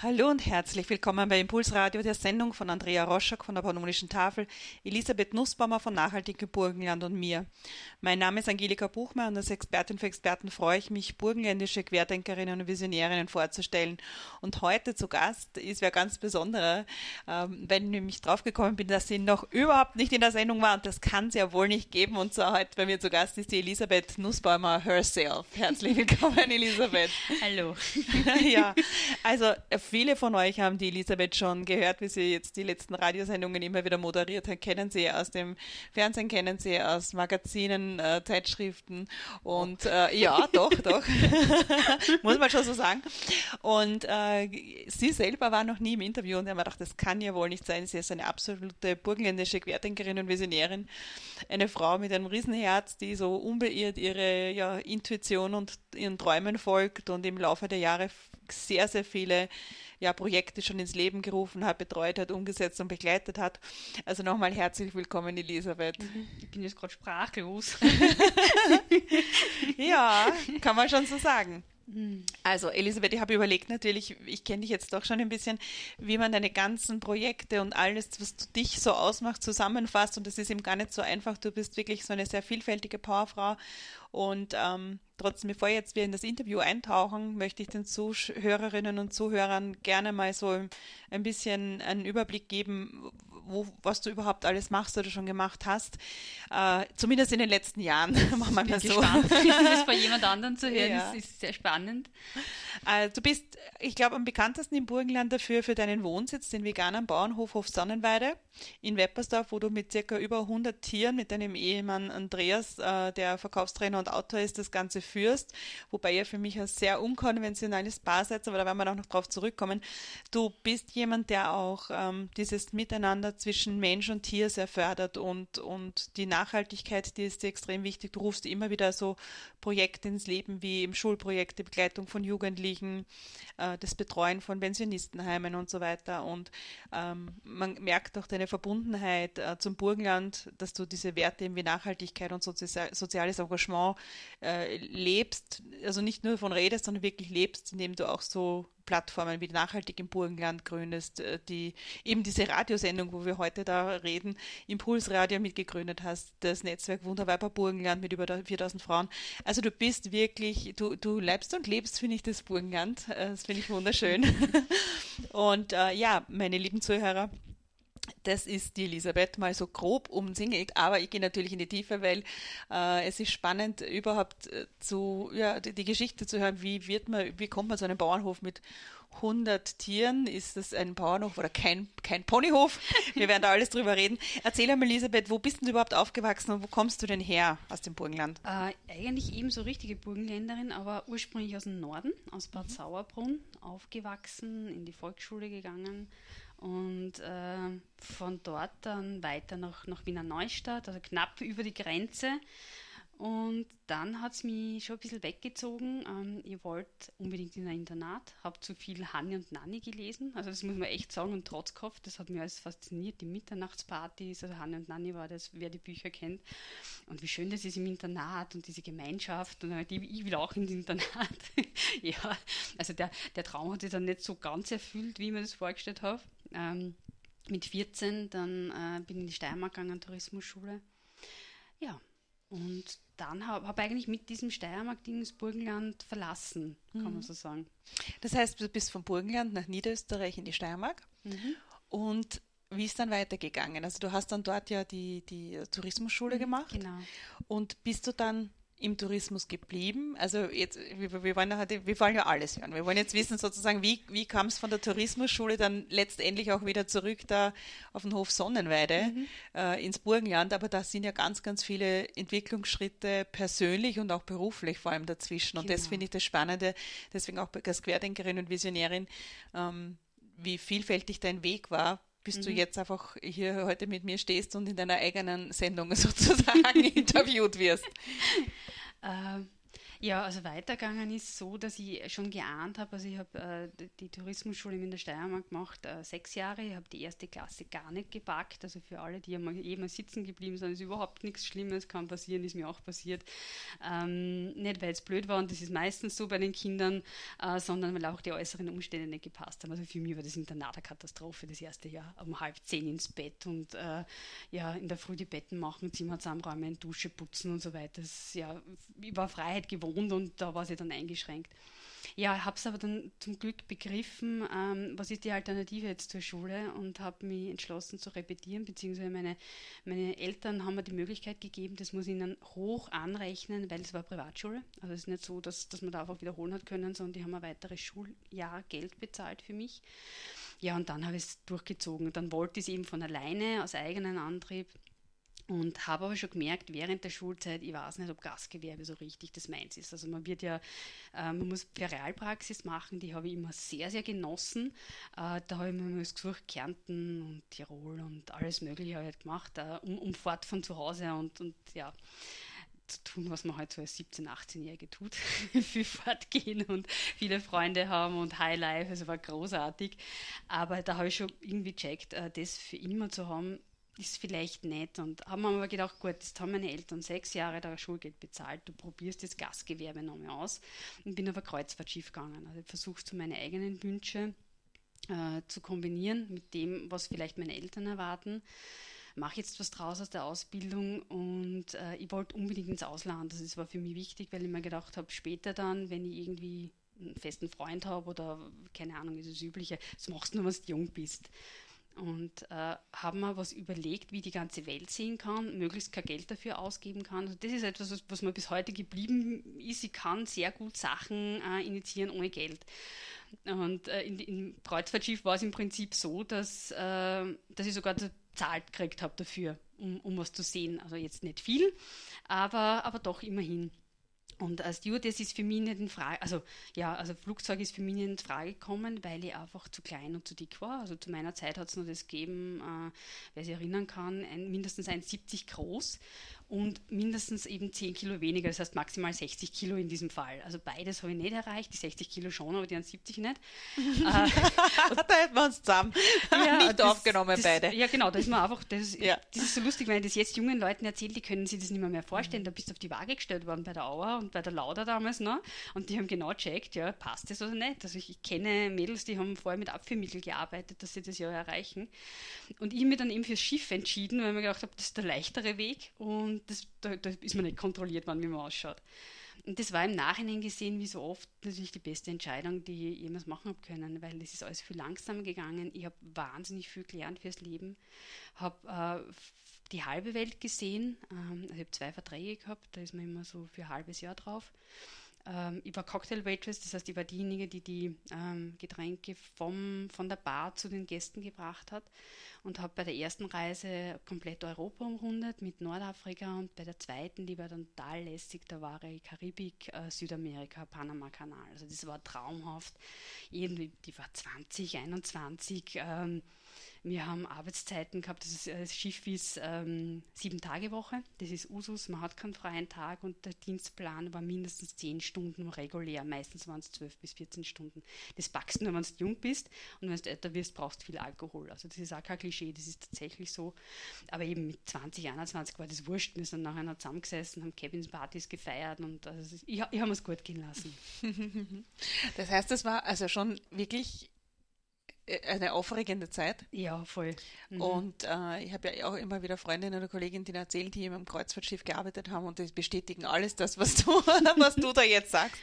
Hallo und herzlich willkommen bei Impulsradio, der Sendung von Andrea Roschak von der Pannonischen Tafel, Elisabeth Nussbaumer von Nachhaltige Burgenland und mir. Mein Name ist Angelika Buchmeier und als Expertin für Experten freue ich mich, burgenländische Querdenkerinnen und Visionärinnen vorzustellen. Und heute zu Gast ist wer ganz besonderer, ähm, wenn ich nämlich draufgekommen bin, dass sie noch überhaupt nicht in der Sendung war und das kann es ja wohl nicht geben. Und so heute bei mir zu Gast ist die Elisabeth Nussbaumer herself. Herzlich willkommen, Elisabeth. Hallo. ja, also Viele von euch haben die Elisabeth schon gehört, wie sie jetzt die letzten Radiosendungen immer wieder moderiert hat. Kennen sie aus dem Fernsehen, kennen sie aus Magazinen, äh, Zeitschriften und äh, ja, doch, doch, muss man schon so sagen. Und äh, sie selber war noch nie im Interview und mir gedacht, das kann ja wohl nicht sein. Sie ist eine absolute burgenländische Querdenkerin und Visionärin, eine Frau mit einem Riesenherz, die so unbeirrt ihre ja, Intuition und ihren Träumen folgt und im Laufe der Jahre sehr, sehr viele ja, Projekte schon ins Leben gerufen hat, betreut hat, umgesetzt und begleitet hat. Also nochmal herzlich willkommen, Elisabeth. Mhm. Ich bin jetzt gerade sprachlos. ja, kann man schon so sagen. Also Elisabeth, ich habe überlegt natürlich, ich kenne dich jetzt doch schon ein bisschen, wie man deine ganzen Projekte und alles, was dich so ausmacht, zusammenfasst. Und das ist eben gar nicht so einfach. Du bist wirklich so eine sehr vielfältige Powerfrau. Und ähm, Trotzdem, bevor jetzt wir in das Interview eintauchen, möchte ich den Zuhörerinnen und Zuhörern gerne mal so ein bisschen einen Überblick geben, wo, was du überhaupt alles machst oder schon gemacht hast. Äh, zumindest in den letzten Jahren, machen wir mal so. das bei jemand anderen zu hören, ja. ist, ist sehr spannend. Äh, du bist, ich glaube, am bekanntesten im Burgenland dafür für deinen Wohnsitz, den veganen Bauernhof Hof Sonnenweide in Weppersdorf, wo du mit circa über 100 Tieren mit deinem Ehemann Andreas, äh, der Verkaufstrainer und Autor ist, das Ganze führst, wobei ihr für mich ein sehr unkonventionelles Paar seid, aber da werden wir auch noch drauf zurückkommen. Du bist jemand, der auch ähm, dieses Miteinander zwischen Mensch und Tier sehr fördert und, und die Nachhaltigkeit, die ist dir extrem wichtig. Du rufst immer wieder so Projekte ins Leben wie im Schulprojekt, die Begleitung von Jugendlichen, äh, das Betreuen von Pensionistenheimen und so weiter. Und ähm, man merkt auch deine Verbundenheit äh, zum Burgenland, dass du diese Werte wie Nachhaltigkeit und Sozi soziales Engagement äh, lebst, also nicht nur von redest, sondern wirklich lebst, indem du auch so Plattformen wie Nachhaltig im Burgenland gründest, äh, die eben diese Radiosendung, wo wir heute da reden, Impulsradio mitgegründet hast, das Netzwerk Wunderweiber Burgenland mit über 4000 Frauen. Also du bist wirklich, du, du leibst und lebst, finde ich, das Burgenland. Äh, das finde ich wunderschön. und äh, ja, meine lieben Zuhörer, das ist die Elisabeth mal so grob umsingelt, aber ich gehe natürlich in die Tiefe, weil äh, es ist spannend, überhaupt äh, zu, ja, die, die, Geschichte zu hören, wie wird man, wie kommt man zu einem Bauernhof mit 100 Tieren? Ist das ein Bauernhof oder kein, kein Ponyhof? Wir werden da alles drüber reden. Erzähl einmal, Elisabeth, wo bist du überhaupt aufgewachsen und wo kommst du denn her aus dem Burgenland? Äh, eigentlich eben so richtige Burgenländerin, aber ursprünglich aus dem Norden, aus Bad Sauerbrunn, aufgewachsen, in die Volksschule gegangen und äh, von dort dann weiter nach, nach Wiener Neustadt, also knapp über die Grenze. Und dann hat es mich schon ein bisschen weggezogen. Ähm, ich wollte unbedingt in ein Internat, habe zu viel Hanni und Nanni gelesen. Also das muss man echt sagen und Trotzkopf, das hat mich alles fasziniert. Die Mitternachtspartys, also Hanni und Nanni war das, wer die Bücher kennt. Und wie schön das ist im Internat und diese Gemeinschaft. Und ich will auch ins Internat. ja, also der, der Traum hat sich dann nicht so ganz erfüllt, wie ich mir das vorgestellt habe. Ähm, mit 14 dann äh, bin ich in die Steiermark gegangen, Tourismusschule. Ja, und dann habe hab eigentlich mit diesem Steiermark-Ding das Burgenland verlassen, kann mhm. man so sagen. Das heißt, du bist vom Burgenland nach Niederösterreich in die Steiermark. Mhm. Und wie ist dann weitergegangen? Also du hast dann dort ja die, die Tourismusschule mhm, gemacht. Genau. Und bist du dann im Tourismus geblieben? Also jetzt, wir, wir, wollen, heute, wir wollen ja alles hören. Wir wollen jetzt wissen sozusagen, wie, wie kam es von der Tourismusschule dann letztendlich auch wieder zurück da auf den Hof Sonnenweide mhm. äh, ins Burgenland. Aber da sind ja ganz, ganz viele Entwicklungsschritte persönlich und auch beruflich vor allem dazwischen. Und genau. das finde ich das Spannende, deswegen auch als Querdenkerin und Visionärin, ähm, wie vielfältig dein Weg war, bis mhm. du jetzt einfach hier heute mit mir stehst und in deiner eigenen Sendung sozusagen interviewt wirst. Äh, Ja, also weitergegangen ist so, dass ich schon geahnt habe, also ich habe äh, die Tourismusschule in der Steiermark gemacht, äh, sechs Jahre, ich habe die erste Klasse gar nicht gepackt, also für alle, die einmal, eh sitzen geblieben sind, ist überhaupt nichts Schlimmes, kann passieren, ist mir auch passiert. Ähm, nicht, weil es blöd war und das ist meistens so bei den Kindern, äh, sondern weil auch die äußeren Umstände nicht gepasst haben. Also für mich war das Internat eine Katastrophe, das erste Jahr, um halb zehn ins Bett und äh, ja, in der Früh die Betten machen, Zimmer zusammenräumen, Dusche putzen und so weiter. Das, ja, ich war Freiheit gewohnt gewohnt und da war sie dann eingeschränkt. Ja, ich habe es aber dann zum Glück begriffen, ähm, was ist die Alternative jetzt zur Schule und habe mich entschlossen zu repetieren, beziehungsweise meine, meine Eltern haben mir die Möglichkeit gegeben, das muss ich ihnen hoch anrechnen, weil es war Privatschule. Also es ist nicht so, dass, dass man da einfach wiederholen hat können, sondern die haben ein weiteres Schuljahr Geld bezahlt für mich. Ja, und dann habe ich es durchgezogen. Dann wollte ich es eben von alleine, aus eigenem Antrieb und habe aber schon gemerkt, während der Schulzeit, ich weiß nicht, ob Gastgewerbe so richtig das meins ist. Also man wird ja, äh, man muss Realpraxis machen, die habe ich immer sehr, sehr genossen. Äh, da habe ich mir gesucht, Kärnten und Tirol und alles Mögliche halt gemacht, äh, um, fort von zu Hause und, und ja, zu tun, was man halt so als 17-, 18-Jährige tut. Viel fortgehen und viele Freunde haben und High Life, also war großartig. Aber da habe ich schon irgendwie checkt, äh, das für immer zu haben, ist vielleicht nett. Und haben wir aber gedacht, gut, das haben meine Eltern sechs Jahre da Schulgeld bezahlt, du probierst das Gastgewerbe nochmal aus. Und bin aber kreuzfahrtschiff gegangen. Also ich versuche meine eigenen Wünsche äh, zu kombinieren mit dem, was vielleicht meine Eltern erwarten. Mache jetzt was draus aus der Ausbildung und äh, ich wollte unbedingt ins Ausland. Das war für mich wichtig, weil ich mir gedacht habe, später dann, wenn ich irgendwie einen festen Freund habe oder keine Ahnung, ist das Übliche, das machst du nur, wenn du jung bist und äh, haben wir was überlegt, wie die ganze Welt sehen kann, möglichst kein Geld dafür ausgeben kann. Also das ist etwas, was, was mir bis heute geblieben ist. Ich kann sehr gut Sachen äh, initiieren ohne Geld. Und äh, in, in Kreuzfahrtschiff war es im Prinzip so, dass, äh, dass ich sogar zahlt gekriegt habe dafür, um, um was zu sehen. Also jetzt nicht viel, aber, aber doch immerhin. Und als Stewardess ist für mich nicht in Frage, also ja, also Flugzeug ist für mich nicht in Frage gekommen, weil ich einfach zu klein und zu dick war. Also zu meiner Zeit hat es nur das gegeben, äh, wer sich erinnern kann, ein, mindestens 1,70 groß und mindestens eben 10 Kilo weniger, das heißt maximal 60 Kilo in diesem Fall. Also beides habe ich nicht erreicht, die 60 Kilo schon, aber die 70 nicht. äh, da hätten wir uns zusammen ja, nicht das, aufgenommen das, beide. Ja genau, da ist man einfach, das, ja. das ist so lustig, wenn ich das jetzt jungen Leuten erzähle, die können sich das nicht mehr, mehr vorstellen. Da bist du auf die Waage gestellt worden bei der Auer und bei der Lauda damals noch und die haben genau checkt, ja, passt das oder nicht. Also ich, ich kenne Mädels, die haben vorher mit Abführmittel gearbeitet, dass sie das ja erreichen. Und ich habe mich dann eben fürs Schiff entschieden, weil ich mir gedacht habe, das ist der leichtere Weg und das, da, da, ist man nicht kontrolliert, wann wie man ausschaut. Und das war im Nachhinein gesehen, wie so oft, natürlich die beste Entscheidung, die ich jemals machen habe können, weil es ist alles viel langsamer gegangen. Ich habe wahnsinnig viel gelernt fürs Leben, habe äh, die halbe Welt gesehen. Ähm, ich habe zwei Verträge gehabt, da ist man immer so für ein halbes Jahr drauf. Ähm, ich war Cocktail Waitress, das heißt, ich war diejenige, die die ähm, Getränke vom, von der Bar zu den Gästen gebracht hat und habe bei der ersten Reise komplett Europa umrundet mit Nordafrika und bei der zweiten, die war dann total lässig, da war ich Karibik, äh, Südamerika, Panama-Kanal. Also das war traumhaft. Irgendwie, die war 20, 21. Ähm, wir haben Arbeitszeiten gehabt, das, ist, das Schiff ist ähm, sieben Tage Woche, das ist Usus, man hat keinen freien Tag und der Dienstplan war mindestens zehn Stunden regulär, meistens waren es zwölf bis 14 Stunden. Das packst du nur, wenn du jung bist und wenn du älter wirst, brauchst du viel Alkohol. Also das ist auch kein Klischee, das ist tatsächlich so. Aber eben mit 20, 21 war das wurscht, wir sind nachher noch zusammengesessen, haben Cabins-Partys gefeiert und also ich, ich habe es gut gehen lassen. das heißt, das war also schon wirklich äh, eine aufregende Zeit. Ja, voll. Mhm. Und äh, ich habe ja auch immer wieder Freundinnen oder Kolleginnen, die erzählen, die im Kreuzfahrtschiff gearbeitet haben und die bestätigen alles das, was du, was du da jetzt sagst.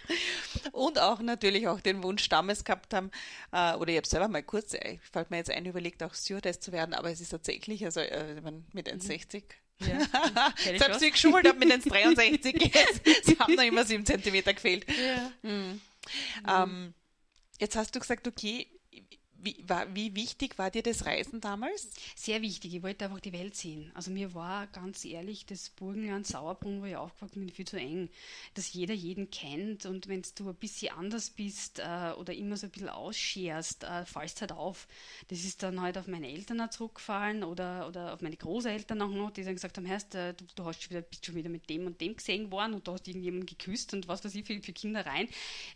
Und auch natürlich auch den Wunsch damals gehabt haben, äh, oder ich habe selber mal kurz, ich äh, fällt mir jetzt ein, überlegt, auch Stewardess zu werden, aber es ist tatsächlich, also äh, mit 1,60 mhm. Ja, ich habe sie geschult, habe mit 1,63 jetzt. Sie haben noch immer 7 cm gefehlt. Ja. Mhm. Ähm, jetzt hast du gesagt, okay, wie, war, wie wichtig war dir das Reisen damals? Sehr wichtig. Ich wollte einfach die Welt sehen. Also mir war ganz ehrlich das Burgenland Sauerbrunn, wo ich aufgewachsen bin, viel zu eng. Dass jeder jeden kennt und wenn du ein bisschen anders bist äh, oder immer so ein bisschen ausscherst, äh, fallst halt auf. Das ist dann halt auf meine Eltern zurückgefallen oder, oder auf meine Großeltern auch noch, die dann gesagt haben, heißt, äh, du, du hast schon wieder, bist schon wieder mit dem und dem gesehen worden und du hast irgendjemanden geküsst und was weiß ich für, für Kindereien.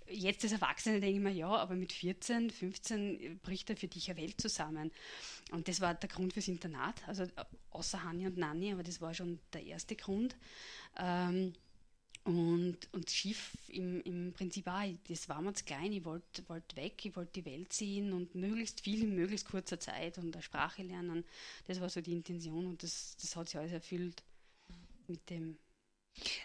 Jetzt als Erwachsene denke ich mir, ja, aber mit 14, 15 bricht er für dich eine Welt zusammen. Und das war der Grund fürs Internat, also außer Hanni und Nanni, aber das war schon der erste Grund. Ähm, und, und Schiff im, im Prinzip auch, das war mir zu klein, ich wollte wollt weg, ich wollte die Welt sehen und möglichst viel in möglichst kurzer Zeit und eine Sprache lernen. Das war so die Intention und das, das hat sich alles erfüllt mit dem.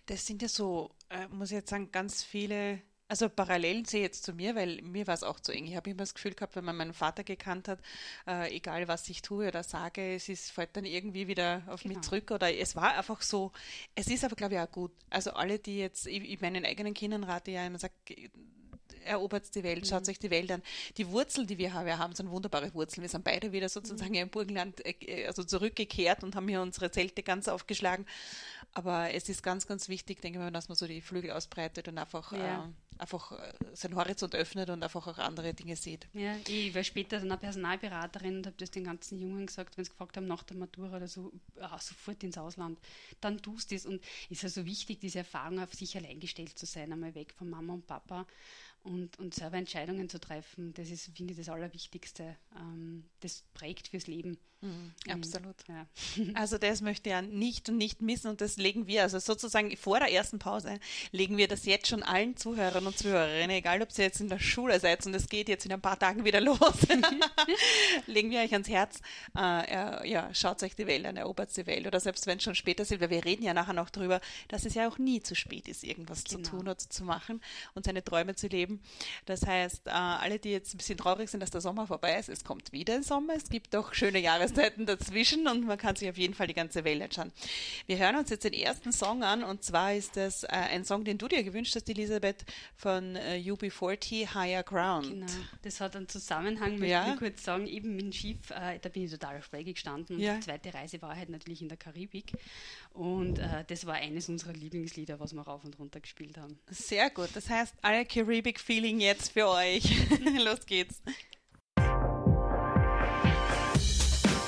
Das sind ja so, äh, muss ich jetzt sagen, ganz viele also Parallelen sehe ich jetzt zu mir, weil mir war es auch zu eng. Ich habe immer das Gefühl gehabt, wenn man meinen Vater gekannt hat, äh, egal was ich tue oder sage, es ist, fällt dann irgendwie wieder auf genau. mich zurück oder es war einfach so. Es ist aber, glaube ich, auch gut. Also alle, die jetzt, ich, ich meinen eigenen Kindern rate ja immer, sagt, erobert die Welt, schaut mhm. euch die Welt an. Die Wurzeln, die wir haben, wir haben, sind wunderbare Wurzeln. Wir sind beide wieder sozusagen mhm. im Burgenland äh, also zurückgekehrt und haben hier unsere Zelte ganz aufgeschlagen. Aber es ist ganz, ganz wichtig, denke ich mal, dass man so die Flügel ausbreitet und einfach ja. äh, einfach äh, seinen Horizont öffnet und einfach auch andere Dinge sieht. Ja, ich war später dann eine Personalberaterin und habe das den ganzen Jungen gesagt, wenn sie gefragt haben nach der Matura oder so, ah, sofort ins Ausland, dann tust du es. Und es ist ja so wichtig, diese Erfahrung auf sich allein gestellt zu sein, einmal weg von Mama und Papa und, und selber Entscheidungen zu treffen, das ist, finde ich, das Allerwichtigste. Ähm, das prägt fürs Leben. Mhm, absolut. Ja. Also das möchte ja nicht und nicht missen und das legen wir, also sozusagen vor der ersten Pause, legen wir das jetzt schon allen Zuhörern und Zuhörerinnen, egal ob ihr jetzt in der Schule seid und es geht jetzt in ein paar Tagen wieder los, legen wir euch ans Herz, äh, ja, schaut euch die Welt an, erobert die Welt oder selbst wenn es schon später ist, weil wir reden ja nachher noch darüber, dass es ja auch nie zu spät ist, irgendwas genau. zu tun oder zu machen und seine Träume zu leben. Das heißt, äh, alle, die jetzt ein bisschen traurig sind, dass der Sommer vorbei ist, es kommt wieder ein Sommer, es gibt doch schöne Jahreszeiten dazwischen und man kann sich auf jeden Fall die ganze Welt anschauen. Wir hören uns jetzt den ersten Song an und zwar ist das äh, ein Song, den du dir gewünscht hast, Elisabeth, von äh, UB40, Higher Ground. Genau, das hat einen Zusammenhang, möchte ja. ich kurz sagen, eben mit dem Schiff, äh, da bin ich total auf Schräge gestanden und ja. die zweite Reise war halt natürlich in der Karibik und äh, das war eines unserer Lieblingslieder, was wir rauf und runter gespielt haben. Sehr gut, das heißt, alle Caribbean Feeling jetzt für euch. Los geht's.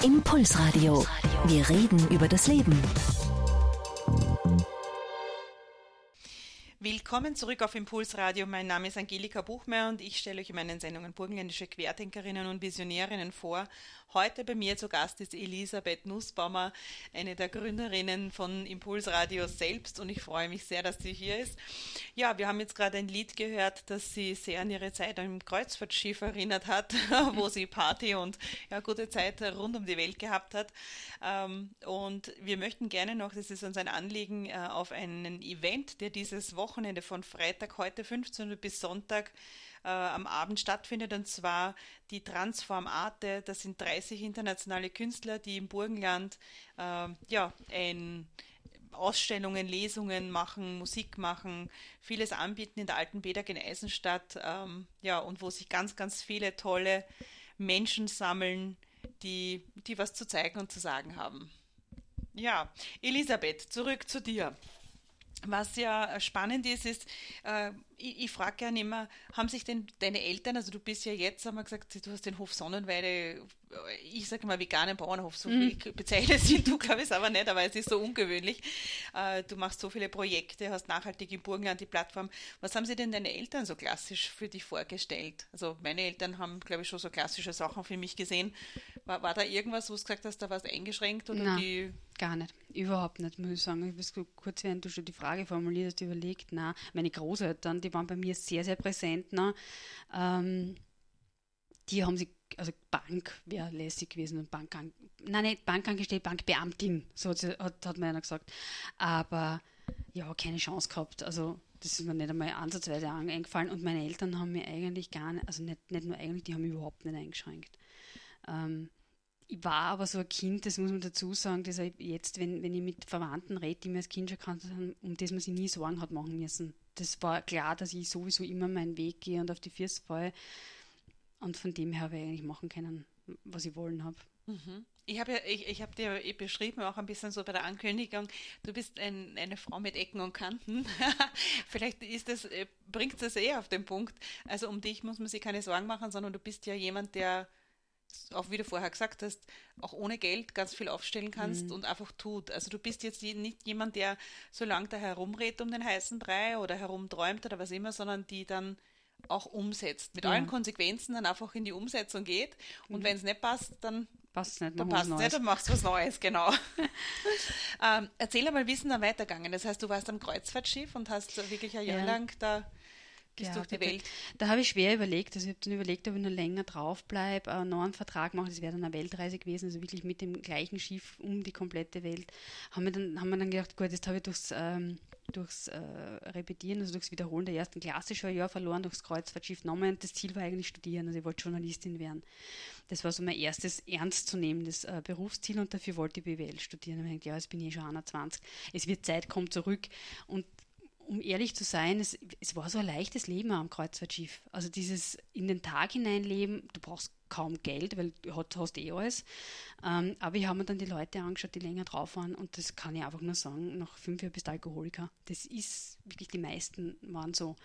Impulsradio. Wir reden über das Leben. Willkommen zurück auf Impulsradio. Mein Name ist Angelika Buchmeier und ich stelle euch in meinen Sendungen burgenländische Querdenkerinnen und Visionärinnen vor Heute bei mir zu Gast ist Elisabeth Nussbaumer, eine der Gründerinnen von Impulsradio selbst und ich freue mich sehr, dass sie hier ist. Ja, wir haben jetzt gerade ein Lied gehört, das sie sehr an ihre Zeit im Kreuzfahrtschiff erinnert hat, wo sie Party und ja, gute Zeit rund um die Welt gehabt hat. Ähm, und wir möchten gerne noch, das ist uns ein Anliegen, äh, auf einen Event, der dieses Wochenende von Freitag heute 15 Uhr bis Sonntag äh, am Abend stattfindet, und zwar die Transform Arte. Das sind 30 internationale Künstler, die im Burgenland äh, ja, ein Ausstellungen, Lesungen machen, Musik machen, vieles anbieten in der alten Bedag in Eisenstadt, ähm, ja, und wo sich ganz, ganz viele tolle Menschen sammeln, die, die was zu zeigen und zu sagen haben. Ja, Elisabeth, zurück zu dir. Was ja spannend ist, ist, äh, ich, ich frage gerne immer, haben sich denn deine Eltern, also du bist ja jetzt, haben wir gesagt, du hast den Hof Sonnenweide, ich sage mal veganen Bauernhof, so mhm. bezeichnet sie, du glaube ich aber nicht, aber es ist so ungewöhnlich. Äh, du machst so viele Projekte, hast nachhaltig im Burgenland die Plattform. Was haben sie denn deine Eltern so klassisch für dich vorgestellt? Also meine Eltern haben, glaube ich, schon so klassische Sachen für mich gesehen. War, war da irgendwas, wo du gesagt hast, da war es eingeschränkt oder Nein, die? Gar nicht, überhaupt nicht, muss ich sagen. Ich habe kurz, während du schon die Frage formuliert hast, überlegt, na, meine Großeltern, die waren bei mir sehr, sehr präsent. Ne? Ähm, die haben sich, also Bank wäre lässig gewesen und Bank, nein, nicht Bankangestellte, Bankbeamtin, so hat, hat man ja gesagt. Aber ja, keine Chance gehabt. Also das ist mir nicht einmal ansatzweise eingefallen und meine Eltern haben mir eigentlich gar nicht, also nicht, nicht nur eigentlich, die haben mich überhaupt nicht eingeschränkt. Ähm, ich war aber so ein Kind, das muss man dazu sagen, dass jetzt, wenn, wenn ich mit Verwandten rede, die mir als Kind schon kannte, um das man sich nie Sorgen hat machen müssen. Das war klar, dass ich sowieso immer meinen Weg gehe und auf die Füße falle. Und von dem her habe ich eigentlich machen können, was ich wollen habe. Mhm. Ich habe ja, ich, ich habe dir eh beschrieben, auch ein bisschen so bei der Ankündigung, du bist ein, eine Frau mit Ecken und Kanten. Vielleicht ist das, äh, bringt das eh auf den Punkt. Also um dich muss man sich keine Sorgen machen, sondern du bist ja jemand, der, auch wie du vorher gesagt hast, auch ohne Geld ganz viel aufstellen kannst mhm. und einfach tut. Also du bist jetzt nicht jemand, der so lange da herumredet um den heißen Brei oder herumträumt oder was immer, sondern die dann auch umsetzt. Mit ja. allen Konsequenzen dann einfach in die Umsetzung geht. Und mhm. wenn es nicht passt, dann passt nicht, dann passt nicht, dann machst du was Neues, genau. ähm, erzähl einmal, wie ist denn da weitergegangen? Das heißt, du warst am Kreuzfahrtschiff und hast wirklich ein Jahr ja. lang da durch die Welt. Da, habe ich schwer überlegt. Also ich habe dann überlegt, ob ich noch länger drauf bleibe, einen neuen Vertrag mache. Das wäre dann eine Weltreise gewesen, also wirklich mit dem gleichen Schiff um die komplette Welt. Haben wir dann, haben wir dann gedacht, gut, jetzt habe ich durchs ähm, durchs äh, Repetieren, also durchs Wiederholen der ersten Klasse schon ein Jahr verloren, durchs Kreuzfahrtschiff genommen. Und das Ziel war eigentlich studieren, also ich wollte Journalistin werden. Das war so mein erstes ernstzunehmendes äh, Berufsziel und dafür wollte ich BWL studieren. Und ich dachte, ja, jetzt bin ich schon 21. Es wird Zeit, kommt zurück. Und um ehrlich zu sein, es, es war so ein leichtes Leben am Kreuzfahrtschiff. Also dieses in den Tag hineinleben, du brauchst kaum Geld, weil du hast, hast eh alles. Ähm, aber ich habe mir dann die Leute angeschaut, die länger drauf waren und das kann ich einfach nur sagen, nach fünf Jahren bist du Alkoholiker. Das ist wirklich, die meisten waren so,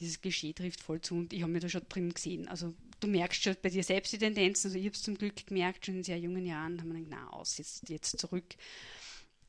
dieses Klischee trifft voll zu und ich habe mir da schon drin gesehen. Also du merkst schon bei dir selbst die Tendenzen, also ich habe es zum Glück gemerkt, schon in sehr jungen Jahren, haben wir gedacht, na aus, jetzt, jetzt zurück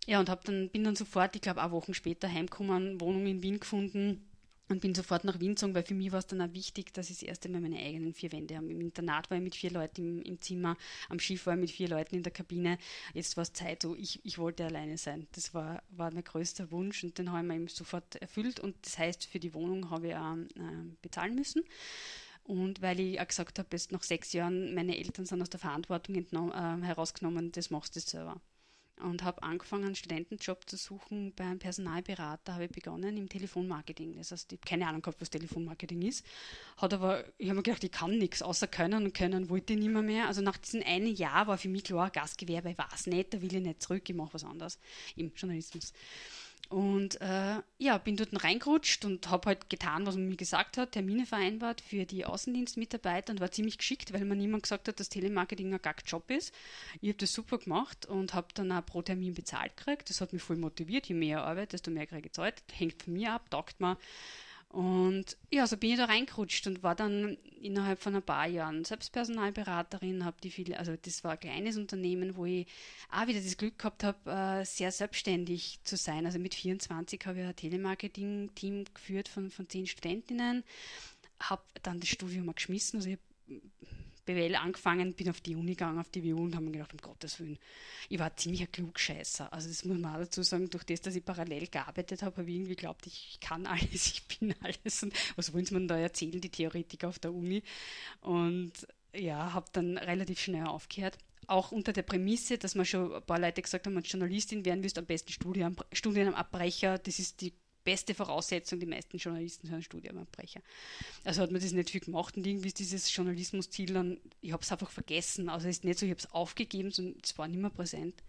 ja, und hab dann, bin dann sofort, ich glaube, auch Wochen später heimgekommen, Wohnung in Wien gefunden und bin sofort nach Wien gezogen, weil für mich war es dann auch wichtig, dass ich das erste Mal meine eigenen vier Wände habe. Im Internat war ich mit vier Leuten im, im, Zimmer, am Schiff war ich mit vier Leuten in der Kabine. Jetzt war es Zeit, so ich, ich wollte alleine sein. Das war, war mein größter Wunsch und den habe ich mir eben sofort erfüllt. Und das heißt, für die Wohnung habe ich auch äh, bezahlen müssen. Und weil ich auch gesagt habe, jetzt nach sechs Jahren, meine Eltern sind aus der Verantwortung äh, herausgenommen, das machst du selber und habe angefangen, einen Studentenjob zu suchen bei einem Personalberater, habe ich begonnen im Telefonmarketing. Das heißt, ich habe keine Ahnung gehabt, was Telefonmarketing ist. Hat aber, ich habe mir gedacht, ich kann nichts, außer können und können wollte ich nicht mehr, mehr. Also nach diesem einen Jahr war für mich klar, Gastgewerbe, ich weiß nicht, da will ich nicht zurück, ich mache was anderes im Journalismus. Und äh, ja, bin dort reingerutscht und habe halt getan, was man mir gesagt hat, Termine vereinbart für die Außendienstmitarbeiter und war ziemlich geschickt, weil mir niemand gesagt hat, dass Telemarketing ein Gack-Job ist. Ich habe das super gemacht und habe dann auch pro Termin bezahlt gekriegt. Das hat mich voll motiviert. Je mehr Arbeit, desto mehr kriege ich Zeit. Hängt von mir ab, taugt mir. Und ja, so bin ich da reingerutscht und war dann innerhalb von ein paar Jahren Selbstpersonalberaterin, habe die viele, also das war ein kleines Unternehmen, wo ich auch wieder das Glück gehabt habe, äh, sehr selbstständig zu sein. Also mit 24 habe ich ein Telemarketing-Team geführt von, von zehn Studentinnen, habe dann das Studium mal geschmissen, also ich BWL angefangen, bin auf die Uni gegangen, auf die WU und habe mir gedacht, um Gottes Willen, ich war ziemlich ein Klugscheißer. Also das muss man auch dazu sagen, durch das, dass ich parallel gearbeitet habe, habe ich irgendwie geglaubt, ich kann alles, ich bin alles. Und was wollen sie mir da erzählen, die Theoretiker auf der Uni? Und ja, habe dann relativ schnell aufgehört. Auch unter der Prämisse, dass man schon ein paar Leute gesagt haben, du Journalistin werden willst, am besten Studien, Studienabbrecher, das ist die beste Voraussetzung, die meisten Journalisten sind Studienabbrecher. Also hat man das nicht viel gemacht und irgendwie ist dieses Journalismusziel dann, ich habe es einfach vergessen. Also es ist nicht so, ich habe es aufgegeben, sondern es war nicht mehr präsent.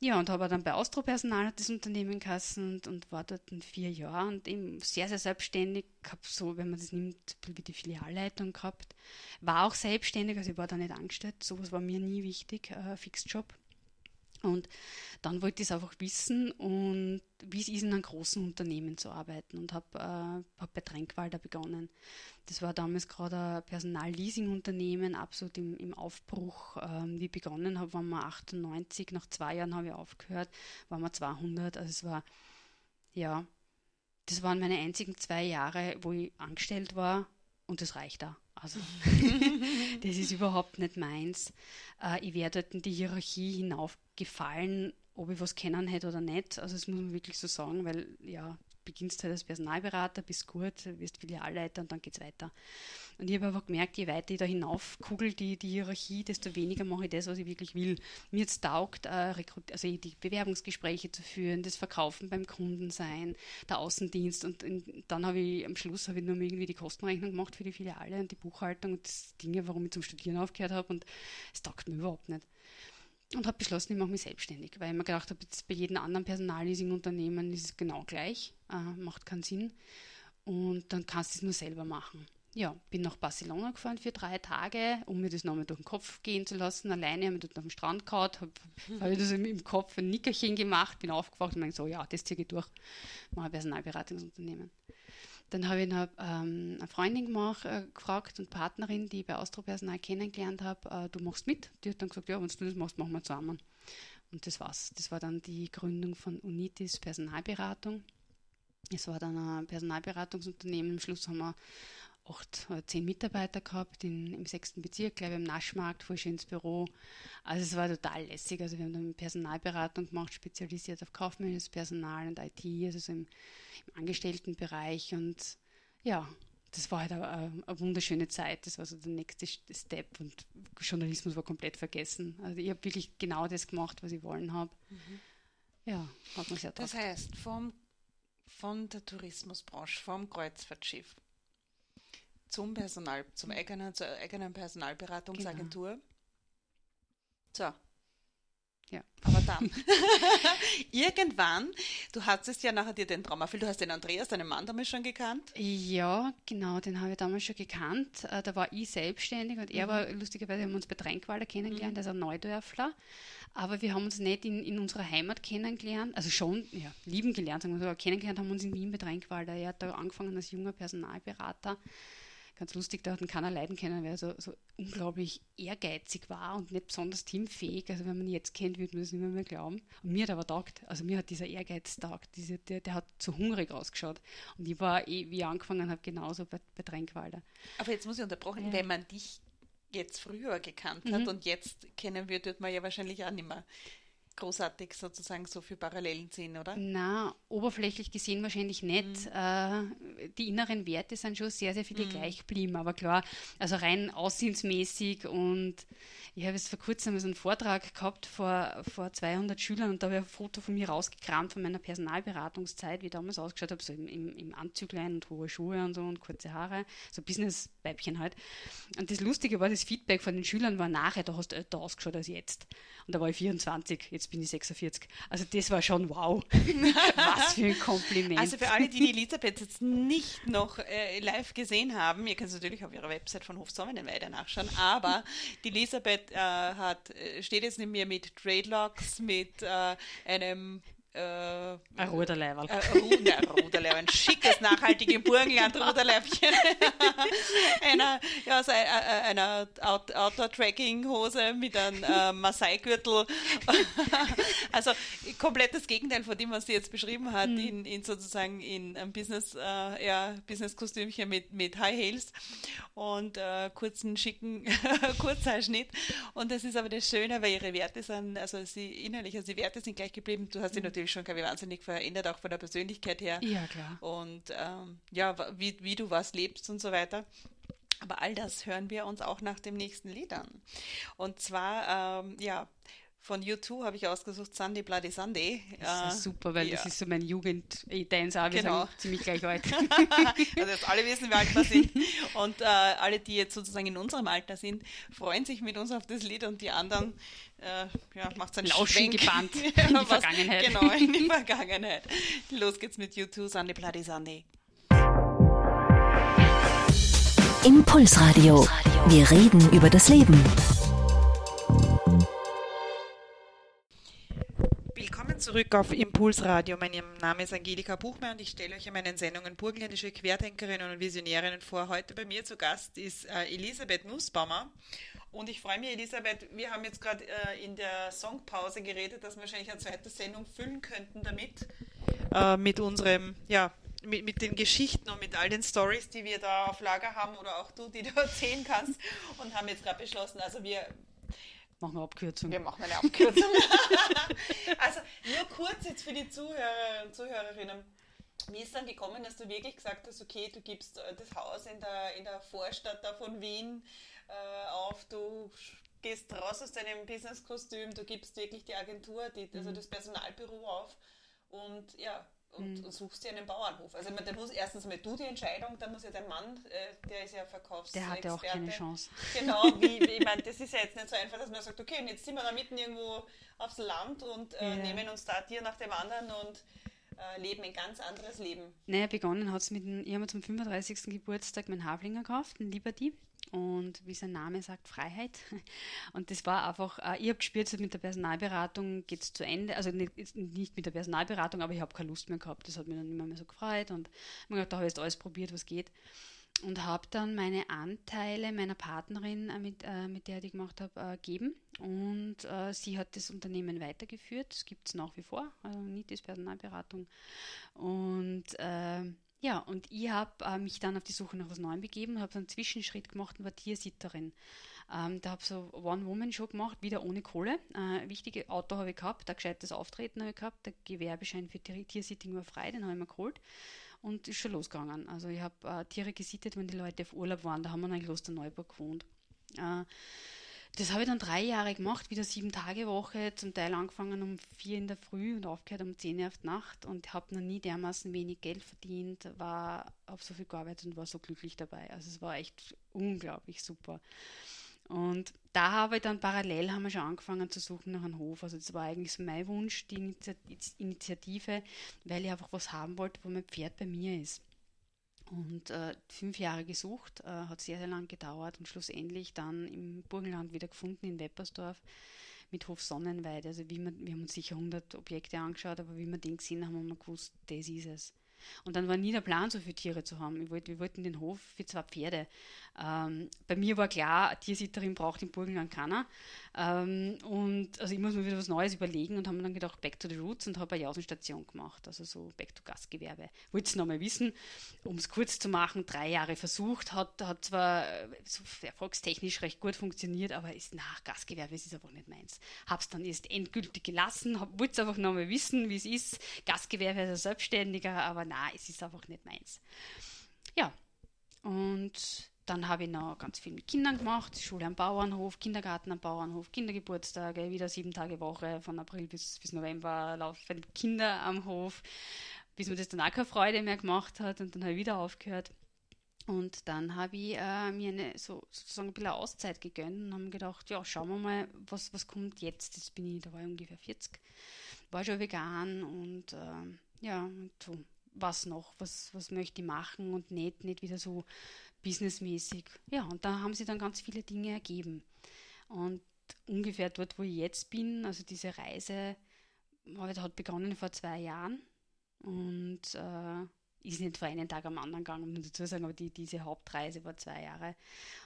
Ja, und habe dann bei Austro Personal das Unternehmen gehassen und, und, war dort in vier Jahren und eben sehr, sehr selbstständig. Habe so, wenn man das nimmt, wie die Filialleitung gehabt. War auch selbstständig, also ich war da nicht angestellt. Sowas war mir nie wichtig, äh, Fixjob. Und dann wollte ich es einfach wissen und wie es ist, in einem großen Unternehmen zu arbeiten und habe äh, hab bei Tränkwalder begonnen. Das war damals gerade ein Personalleasing-Unternehmen, absolut im, im Aufbruch. Ähm, wie ich begonnen habe, waren wir 98, nach zwei Jahren habe ich aufgehört, waren wir 200. Also es war, ja, das waren meine einzigen zwei Jahre, wo ich angestellt war und das reicht da. Also, das ist überhaupt nicht meins. Äh, ich werde dort in die Hierarchie hinaufgefallen, ob ich was kennen hätte oder nicht. Also, das muss man wirklich so sagen, weil, ja, beginnst halt als Personalberater, bist gut, wirst Filialleiter und dann geht es weiter. Und ich habe einfach gemerkt, je weiter ich da hinaufkugel, die, die Hierarchie, desto weniger mache ich das, was ich wirklich will. Mir jetzt taugt, äh, also die Bewerbungsgespräche zu führen, das Verkaufen beim Kunden sein, der Außendienst und, und dann habe ich am Schluss habe ich nur irgendwie die Kostenrechnung gemacht für die Filiale und die Buchhaltung und das Dinge, warum ich zum Studieren aufgehört habe und es taugt mir überhaupt nicht und habe beschlossen, ich mache mich selbstständig, weil ich mir gedacht habe, jetzt bei jedem anderen Personalleasing-Unternehmen ist es genau gleich, äh, macht keinen Sinn und dann kannst du es nur selber machen. ja, bin nach Barcelona gefahren für drei Tage, um mir das nochmal durch den Kopf gehen zu lassen. Alleine habe ich dort auf dem Strand gehauen, habe hab das im Kopf ein Nickerchen gemacht, bin aufgewacht und meine so, ja, das ziehe ich durch, mache ein Personalberatungsunternehmen. Dann habe ich noch ähm, eine Freundin gemacht, äh, gefragt und Partnerin, die ich bei Austropersonal kennengelernt habe, äh, du machst mit. Die hat dann gesagt, ja, wenn du das machst, machen wir zusammen. Und das war's. Das war dann die Gründung von Unitis Personalberatung. Es war dann ein Personalberatungsunternehmen. Am Schluss haben wir acht oder zehn Mitarbeiter gehabt in, im sechsten Bezirk, glaube ich, im Naschmarkt, voll schönes Büro. Also es war total lässig. Also wir haben dann Personalberatung gemacht, spezialisiert auf kaufmännisches Personal und IT, also so im, im Angestelltenbereich. Und ja, das war halt eine, eine, wunderschöne Zeit. Das war so der nächste Step und Journalismus war komplett vergessen. Also ich habe wirklich genau das gemacht, was ich wollen habe. Mhm. Ja, hat man sehr Das heißt, vom, von der Tourismusbranche, vom Kreuzfahrtschiff zum Personal, zum eigenen, zur eigenen Personalberatungsagentur. Genau. So, ja. Aber dann, irgendwann, du hattest ja nachher dir den Traum erfüllt, du hast den Andreas, deinen Mann damals schon gekannt? Ja, genau, den habe ich damals schon gekannt. Äh, da war ich selbstständig und mhm. er war, lustigerweise haben wir uns bei Tränkwalder kennengelernt, mhm. also ein Neudörfler. Aber wir haben uns nicht in, in unserer Heimat kennengelernt, also schon, ja, lieben gelernt, sagen wir so, aber kennengelernt haben wir uns in Wien bei Tränkwalder. Er hat da angefangen als junger Personalberater ganz lustig, da hat ihn keiner leiden können, weil er so, so, unglaublich ehrgeizig war und nicht besonders teamfähig. Also wenn man ihn jetzt kennt, würde man das nicht mehr, mehr glauben. Und mir hat aber taugt, also mir hat dieser Ehrgeiz taugt, diese, der, der hat so hungrig ausgeschaut. Und ich war, eh, wie ich angefangen habe, genauso bei, bei Tränkwalder. Aber jetzt muss ich unterbrochen, ja. wenn man dich jetzt früher gekannt hat mhm. und jetzt kennen würde, man ja wahrscheinlich auch nicht mehr großartig sozusagen so viel Parallelen sehen, oder? Na, oberflächlich gesehen wahrscheinlich nicht. Mhm. Äh, die inneren Werte sind schon sehr, sehr viele mhm. gleich geblieben, aber klar, also rein aussehensmäßig und ich habe jetzt vor kurzem so einen Vortrag gehabt vor, vor 200 Schülern und da habe ich ein Foto von mir rausgekramt von meiner Personalberatungszeit, wie ich damals ausgeschaut habe, so im, im, im Anzüglein und hohe Schuhe und so und kurze Haare, so Business-Weibchen halt. Und das Lustige war, das Feedback von den Schülern war nachher, da hast du älter ausgeschaut als jetzt. Und da war ich 24, jetzt bin ich 46. Also das war schon wow. Was für ein Kompliment. Also für alle, die die Elisabeth jetzt nicht noch äh, live gesehen haben, ihr könnt es natürlich auf ihrer Website von Hof Sonnenweide nachschauen, aber die Elisabeth äh, hat, äh, steht jetzt neben mir mit Dreadlocks, mit äh, einem äh, ein Ruderleiberl. Äh, ein Ruderleib, ein schickes, nachhaltiges Burgenland-Ruderleibchen. einer, ja, so einer, einer Outdoor-Tracking-Hose mit einem äh, Maasai-Gürtel. also komplett das Gegenteil von dem, was sie jetzt beschrieben hat, mhm. in, in, sozusagen in einem Business, äh, ja, Business-Kostümchen mit, mit High Heels und äh, kurzen, schicken Kurzhaarschnitt. Und das ist aber das Schöne, weil ihre Werte sind, also sie innerlich, also die Werte sind gleich geblieben. Du hast sie mhm. natürlich schon, glaube ich, wahnsinnig verändert, auch von der Persönlichkeit her. Ja, klar. Und ähm, ja, wie, wie du was lebst und so weiter. Aber all das hören wir uns auch nach dem nächsten Lied an. Und zwar, ähm, ja, von U2 habe ich ausgesucht Sunday Bloody Sunday. Das ist äh, super, weil ja. das ist so mein Jugend-Dance auch. Wir genau. ziemlich gleich alt. also jetzt alle wissen, wie alt wir sind. Und äh, alle, die jetzt sozusagen in unserem Alter sind, freuen sich mit uns auf das Lied und die anderen äh, ja, macht einen Lauschen gebannt in die Vergangenheit. Genau, in die Vergangenheit. Los geht's mit U2 Sunday Bloody Sunday. Impulsradio. Wir reden über das Leben. Willkommen zurück auf Impulsradio. Mein Name ist Angelika Buchmeier und ich stelle euch in meinen Sendungen burgenländische Querdenkerinnen und Visionärinnen vor. Heute bei mir zu Gast ist äh, Elisabeth Nussbaumer. Und ich freue mich, Elisabeth, wir haben jetzt gerade äh, in der Songpause geredet, dass wir wahrscheinlich eine zweite Sendung füllen könnten damit, äh, mit unserem, ja, mit, mit den Geschichten und mit all den Stories, die wir da auf Lager haben oder auch du, die du erzählen kannst. Und haben jetzt gerade beschlossen, also wir Machen wir Abkürzung. Wir machen eine Abkürzung. also nur kurz jetzt für die Zuhörer und Zuhörerinnen. Wie ist dann gekommen, dass du wirklich gesagt hast, okay, du gibst äh, das Haus in der, in der Vorstadt da von Wien äh, auf, du gehst raus aus deinem Businesskostüm, du gibst wirklich die Agentur, die, also mhm. das Personalbüro auf und ja, und, mhm. und, suchst dir einen Bauernhof. Also da muss erstens mal du die Entscheidung, dann muss ja dein Mann, äh, der ist ja Verkaufs Der hat ja auch keine Chance. Genau, wie, wie, ich meine, das ist ja jetzt nicht so einfach, dass man sagt, okay, und jetzt sind wir da mitten irgendwo aufs Land und äh, yeah. nehmen uns da Tier nach dem anderen und äh, Leben, ein ganz anderes Leben. Naja, begonnen hat es mit dem, ich habe zum 35. Geburtstag meinen Haflinger gekauft, einen Liberty. Und wie sein Name sagt, Freiheit. Und das war einfach, äh, ich habe gespürt, mit der Personalberatung geht es zu Ende. Also nicht, nicht, mit der Personalberatung, aber ich habe keine Lust mehr gehabt. Das hat mich dann immer mehr so gefreut. Und ich gedacht, da habe ich jetzt alles probiert, was geht und habe dann meine Anteile meiner Partnerin, äh, mit, äh, mit der ich gemacht habe, gegeben. Und sie hat das Unternehmen weitergeführt. Das gibt es nach wie vor, also nicht das Personalberatung. Und äh, ja, und ich habe äh, mich dann auf die Suche nach was Neuem begeben, habe so einen Zwischenschritt gemacht und war Tiersitterin. Ähm, da habe ich so One-Woman-Show gemacht, wieder ohne Kohle. Äh, wichtige Auto habe ich gehabt, ein gescheites Auftreten habe ich gehabt, der Gewerbeschein für Tiersitting war frei, den habe ich mir geholt und ist schon losgegangen. Also ich habe äh, Tiere gesittet, wenn die Leute auf Urlaub waren. Da haben wir in Klosterneuburg gewohnt. Äh, das habe ich dann drei Jahre gemacht, wieder sieben Tage Woche, zum Teil angefangen um vier in der Früh und aufgehört um zehn Uhr auf die Nacht und habe noch nie dermaßen wenig Geld verdient, war auf so viel gearbeitet und war so glücklich dabei. Also es war echt unglaublich super. Und da habe ich dann parallel haben wir schon angefangen zu suchen nach einem Hof. Also das war eigentlich so mein Wunsch, die Initiative, weil ich einfach was haben wollte, wo mein Pferd bei mir ist. Und äh, fünf Jahre gesucht, äh, hat sehr, sehr lang gedauert und schlussendlich dann im Burgenland wieder gefunden, in Weppersdorf mit Hof Sonnenweide. Also wie man, wir haben uns sicher 100 Objekte angeschaut, aber wie wir den gesehen haben, haben wir gewusst, das ist es. Und dann war nie der Plan, so viele Tiere zu haben. Wollt, wir wollten den Hof für zwei Pferde. Ähm, bei mir war klar, Tiersitterin braucht im Burgenland keiner. Ähm, und also ich muss mir wieder was Neues überlegen und haben dann gedacht, back to the roots und habe eine Jausenstation gemacht, also so back to Gastgewerbe. Wollte es nochmal wissen, um es kurz zu machen, drei Jahre versucht, hat, hat zwar äh, so erfolgstechnisch recht gut funktioniert, aber ist nach Gastgewerbe, ist einfach nicht meins. Habe es dann erst endgültig gelassen, wollte es einfach nochmal wissen, wie es ist. Gastgewerbe als Selbstständiger, aber na, es ist einfach nicht meins. Ja, und dann habe ich noch ganz viel mit Kindern gemacht, Schule am Bauernhof, Kindergarten am Bauernhof, Kindergeburtstage, wieder sieben Tage Woche, von April bis, bis November laufen Kinder am Hof, bis mir das dann auch keine Freude mehr gemacht hat und dann habe ich wieder aufgehört. Und dann habe ich äh, mir eine, so, sozusagen ein bisschen Auszeit gegönnt und habe gedacht, ja, schauen wir mal, was, was kommt jetzt. Jetzt bin ich, da war ich ungefähr 40, war schon vegan und äh, ja, so, was noch, was, was möchte ich machen und nicht, nicht wieder so businessmäßig. Ja, und da haben sich dann ganz viele Dinge ergeben. Und ungefähr dort, wo ich jetzt bin, also diese Reise hat begonnen vor zwei Jahren und äh, ist nicht vor einem Tag am anderen gegangen, muss ich dazu sagen, aber die, diese Hauptreise war zwei Jahre.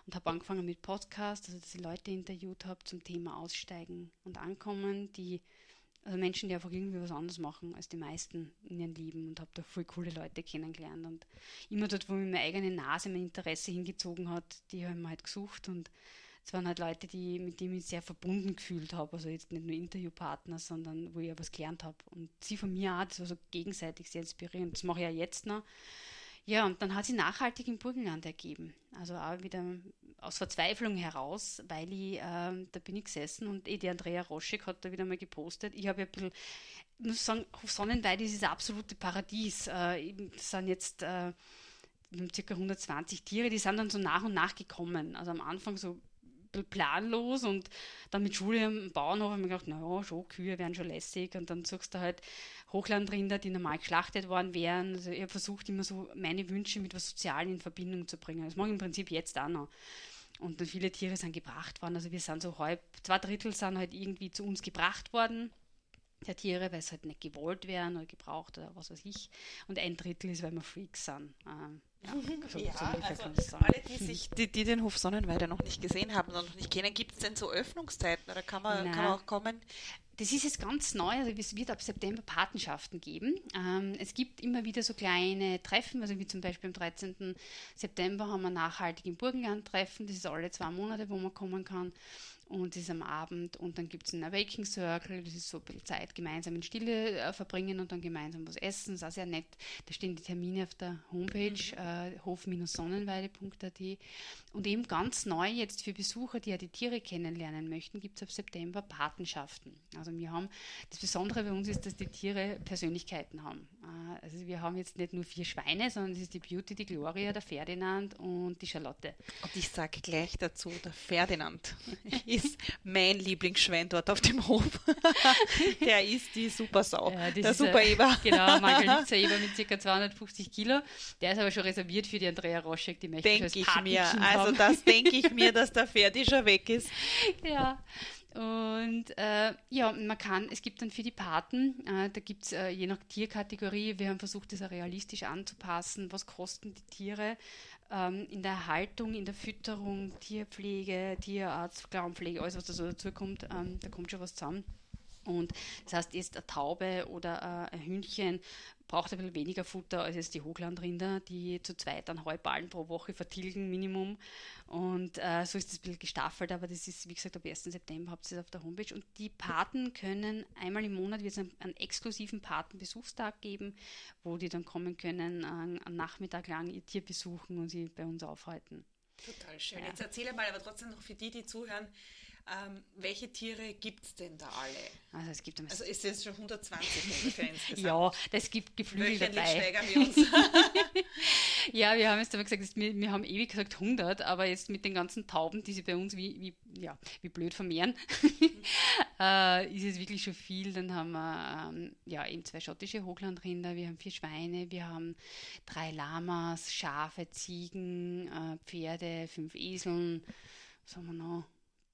Und habe angefangen mit Podcast, also dass ich Leute interviewt habe zum Thema Aussteigen und Ankommen, die also Menschen, die einfach irgendwie was anderes machen als die meisten in ihrem Leben und habe da voll coole Leute kennengelernt. Und immer dort, wo mich meine eigene Nase mein Interesse hingezogen hat, die haben wir halt gesucht und es waren halt Leute, die, mit denen ich sehr verbunden gefühlt habe. Also jetzt nicht nur Interviewpartner, sondern wo ich ja was gelernt habe. Und sie von mir auch, das war so gegenseitig sehr inspirierend. Das mache ich ja jetzt noch. Ja, und dann hat sie nachhaltig im Burgenland ergeben. Also auch wieder aus Verzweiflung heraus, weil ich, äh, da bin ich gesessen und eh die Andrea Roschek hat da wieder mal gepostet. Ich habe ja ein bisschen, ich muss sagen, Sonnenweide ist das absolute Paradies. Äh, das sind jetzt äh, circa 120 Tiere, die sind dann so nach und nach gekommen. Also am Anfang so planlos und dann mit Schule am Bauernhof ich mir gedacht, naja, schon, Kühe wären schon lässig und dann suchst du halt Hochlandrinder, die normal geschlachtet worden wären. Also ich habe versucht, immer so meine Wünsche mit was Sozialen in Verbindung zu bringen. Das mache ich im Prinzip jetzt auch noch. Und dann viele Tiere sind gebracht worden. Also wir sind so halb, zwei Drittel sind halt irgendwie zu uns gebracht worden der Tiere, weil es halt nicht gewollt werden oder gebraucht oder was weiß ich. Und ein Drittel ist, weil wir Freaks sind. Ähm, ja, so, ja so also alle, die, sich, die, die, den Hof Sonnenweide noch nicht gesehen haben und noch nicht kennen, gibt es denn so Öffnungszeiten oder kann man, kann man auch kommen? Das ist jetzt ganz neu, also es wird ab September Patenschaften geben. Ähm, es gibt immer wieder so kleine Treffen, also wie zum Beispiel am 13. September haben wir nachhaltig im Burgenland Treffen, das ist alle zwei Monate, wo man kommen kann und das ist am Abend und dann gibt es einen Awakening Circle, das ist so ein Zeit gemeinsam in Stille äh, verbringen und dann gemeinsam was essen, das ist auch sehr nett. Da stehen die Termine auf der Homepage mhm. äh, hof-sonnenweide.at und eben ganz neu jetzt für Besucher, die ja die Tiere kennenlernen möchten, gibt es ab September Patenschaften. Also wir haben, das Besondere bei uns ist, dass die Tiere Persönlichkeiten haben. Äh, also wir haben jetzt nicht nur vier Schweine, sondern es ist die Beauty, die Gloria, der Ferdinand und die Charlotte. Und ich sage gleich dazu, der Ferdinand ist mein Lieblingsschwein dort auf dem Hof. der ist die Supersau, ja, der Super-Eber. Genau, Margaritza Eber mit ca. 250 Kilo. Der ist aber schon reserviert für die Andrea Roschek, die möchte Denke ich mir. Also das denke ich mir, dass der Ferdi schon weg ist. Ja. Und äh, ja, man kann, es gibt dann für die Paten, äh, da gibt es äh, je nach Tierkategorie, wir haben versucht, das realistisch anzupassen, was kosten die Tiere ähm, in der Haltung, in der Fütterung, Tierpflege, Tierarzt, Klauenpflege, alles was da so dazu kommt, ähm, da kommt schon was zusammen. Und das heißt, jetzt eine Taube oder äh, ein Hühnchen braucht ein bisschen weniger Futter als jetzt die Hochlandrinder, die zu zweit dann Heuballen pro Woche vertilgen, Minimum. Und äh, so ist das ein bisschen gestaffelt, aber das ist, wie gesagt, ab 1. September habt ihr es auf der Homepage. Und die Paten können einmal im Monat wird es einen, einen, exklusiven Patenbesuchstag geben, wo die dann kommen können, äh, einen Nachmittag lang ihr Tier besuchen und sie bei uns aufhalten. Total schön. Ja. Jetzt erzähle mal aber trotzdem noch für die, die zuhören, ähm, welche Tiere gibt es denn da alle? Also es gibt also ist es schon 120 ungefähr insgesamt? ja, das gibt Geflügel dabei. steigern wir uns. ja, wir haben jetzt aber gesagt, wir, wir, haben ewig gesagt 100, aber jetzt mit den ganzen Tauben, die sie bei uns wie, wie, ja, wie blöd vermehren, äh, ist es wirklich schon viel. Dann haben wir ähm, ja, eben zwei schottische Hochlandrinder, wir haben vier Schweine, wir haben drei Lamas, Schafe, Ziegen, äh, Pferde, fünf Eseln, was haben wir noch?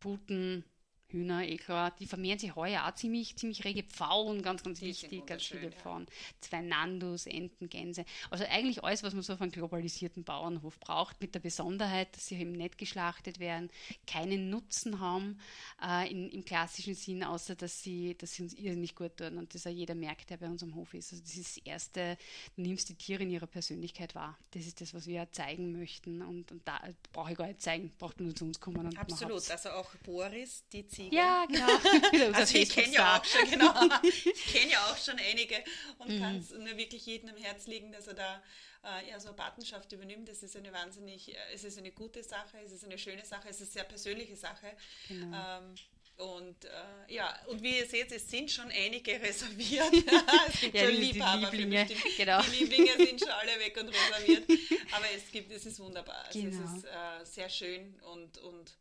Putin. Hühner, eh klar, die vermehren sich heuer auch ziemlich, ziemlich rege Pfaulen, ganz, ganz die wichtig, ganz viele Pfauen. Ja. Zwei Nandus, Enten, Gänse. Also eigentlich alles, was man so auf einem globalisierten Bauernhof braucht, mit der Besonderheit, dass sie eben nicht geschlachtet werden, keinen Nutzen haben äh, in, im klassischen Sinn, außer dass sie, dass sie uns irrsinnig gut tun und das auch jeder merkt, der bei uns am Hof ist. Also das ist das Erste, du nimmst die Tiere in ihrer Persönlichkeit wahr. Das ist das, was wir ja zeigen möchten und, und da brauche ich gar nicht zeigen, braucht nur zu uns kommen. Und Absolut, also auch Boris, die Ziege. Ja, genau. also ich kenne ja auch schon, genau. ich kenne ja auch schon einige und mhm. kann es nur wirklich jedem am Herz legen, dass er da äh, ja, so eine Patenschaft übernimmt. Das ist eine wahnsinnig, äh, es ist eine gute Sache, es ist eine schöne Sache, es ist eine sehr persönliche Sache. Genau. Ähm, und äh, ja, und wie ihr seht, es sind schon einige reserviert. es gibt ja, schon Liebhaber die Lieblinge, genau. Die Lieblinge sind schon alle weg und reserviert. Aber es gibt, es ist wunderbar. Also genau. es ist äh, sehr schön und, und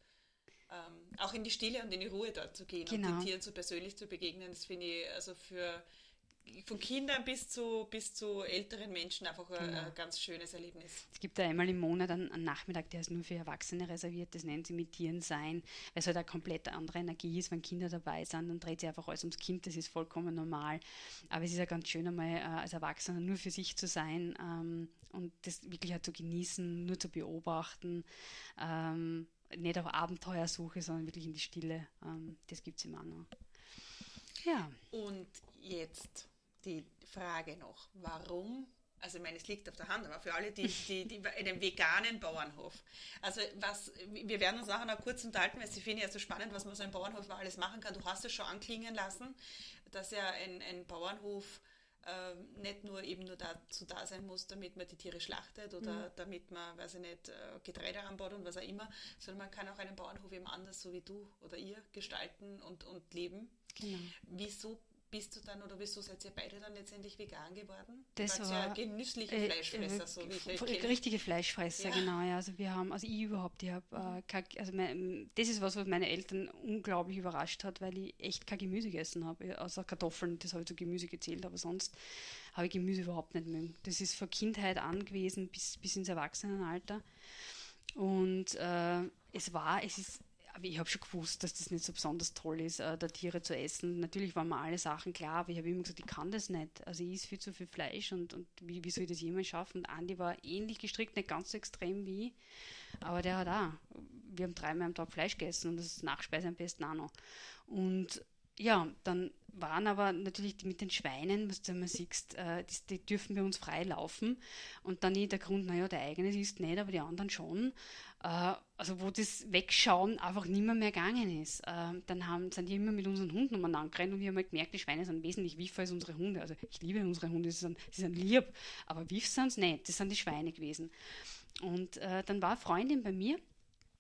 ähm, auch in die Stille und in die Ruhe dort zu gehen genau. und den Tieren so persönlich zu begegnen, das finde ich also für von Kindern bis zu, bis zu älteren Menschen einfach ein, genau. ein ganz schönes Erlebnis. Es gibt da einmal im Monat einen, einen, Nachmittag, der ist nur für Erwachsene reserviert, das nennt sie mit Tieren sein, weil es halt eine komplett andere Energie ist, wenn Kinder dabei sind, dann dreht sich einfach alles ums Kind, das ist vollkommen normal. Aber es ist ja ganz schön einmal äh, als Erwachsener nur für sich zu sein ähm, und das wirklich halt zu genießen, nur zu beobachten. Ähm, nicht auf Abenteuersuche, sondern wirklich in die Stille. Ähm, das gibt es immer noch. Ja. Und jetzt die Frage noch, warum also ich meine, es liegt auf der Hand, aber für alle, die, die, die einen veganen Bauernhof. Also was, wir werden uns nachher noch kurz unterhalten, weil ich finde ja so spannend, was man so im Bauernhof alles machen kann. Du hast es schon anklingen lassen, dass ja ein, ein Bauernhof äh, nicht nur eben nur dazu da sein muss, damit man die Tiere schlachtet oder mhm. damit man, weiß ich nicht, äh, Getreide anbaut und was auch immer, sondern man kann auch einen Bauernhof eben anders, so wie du oder ihr, gestalten und, und leben. Genau. Wieso bist du dann oder wieso seid ihr beide dann letztendlich vegan geworden? Das war ja genüssliche äh, Fleischfresser, äh, so wie ich euch Richtige Fleischfresser, ja. genau. Ja. Also wir haben, also ich überhaupt, ich habe, äh, also mein, das ist was, was meine Eltern unglaublich überrascht hat, weil ich echt kein Gemüse gegessen habe, außer Kartoffeln, das habe ich zu Gemüse gezählt, aber sonst habe ich Gemüse überhaupt nicht mögen. Das ist von Kindheit an gewesen bis, bis ins Erwachsenenalter. Und äh, es war, es ist aber ich habe schon gewusst, dass das nicht so besonders toll ist, äh, da Tiere zu essen. Natürlich waren mir alle Sachen klar, aber ich habe immer gesagt, ich kann das nicht. Also ich esse viel zu viel Fleisch und, und wie, wie soll ich das jemals schaffen? Und Andi war ähnlich gestrickt, nicht ganz so extrem wie ich, aber der hat auch. Wir haben dreimal am Tag Fleisch gegessen und das ist Nachspeise am besten auch noch. Und ja, dann waren aber natürlich mit den Schweinen, was du immer siehst, äh, die, die, dürfen bei uns frei laufen. Und dann der Grund, naja, der eigene ist nicht, aber die anderen schon. Äh, also wo das Wegschauen einfach nicht mehr, gegangen ist. Äh, dann haben, sind die immer mit unseren Hunden umeinander gerannt und wir haben halt gemerkt, die Schweine sind wesentlich wiefer als unsere Hunde. Also ich liebe unsere Hunde, sie sind, sie sind lieb, aber wief sind es nicht, das sind die Schweine gewesen. Und äh, dann war eine Freundin bei mir,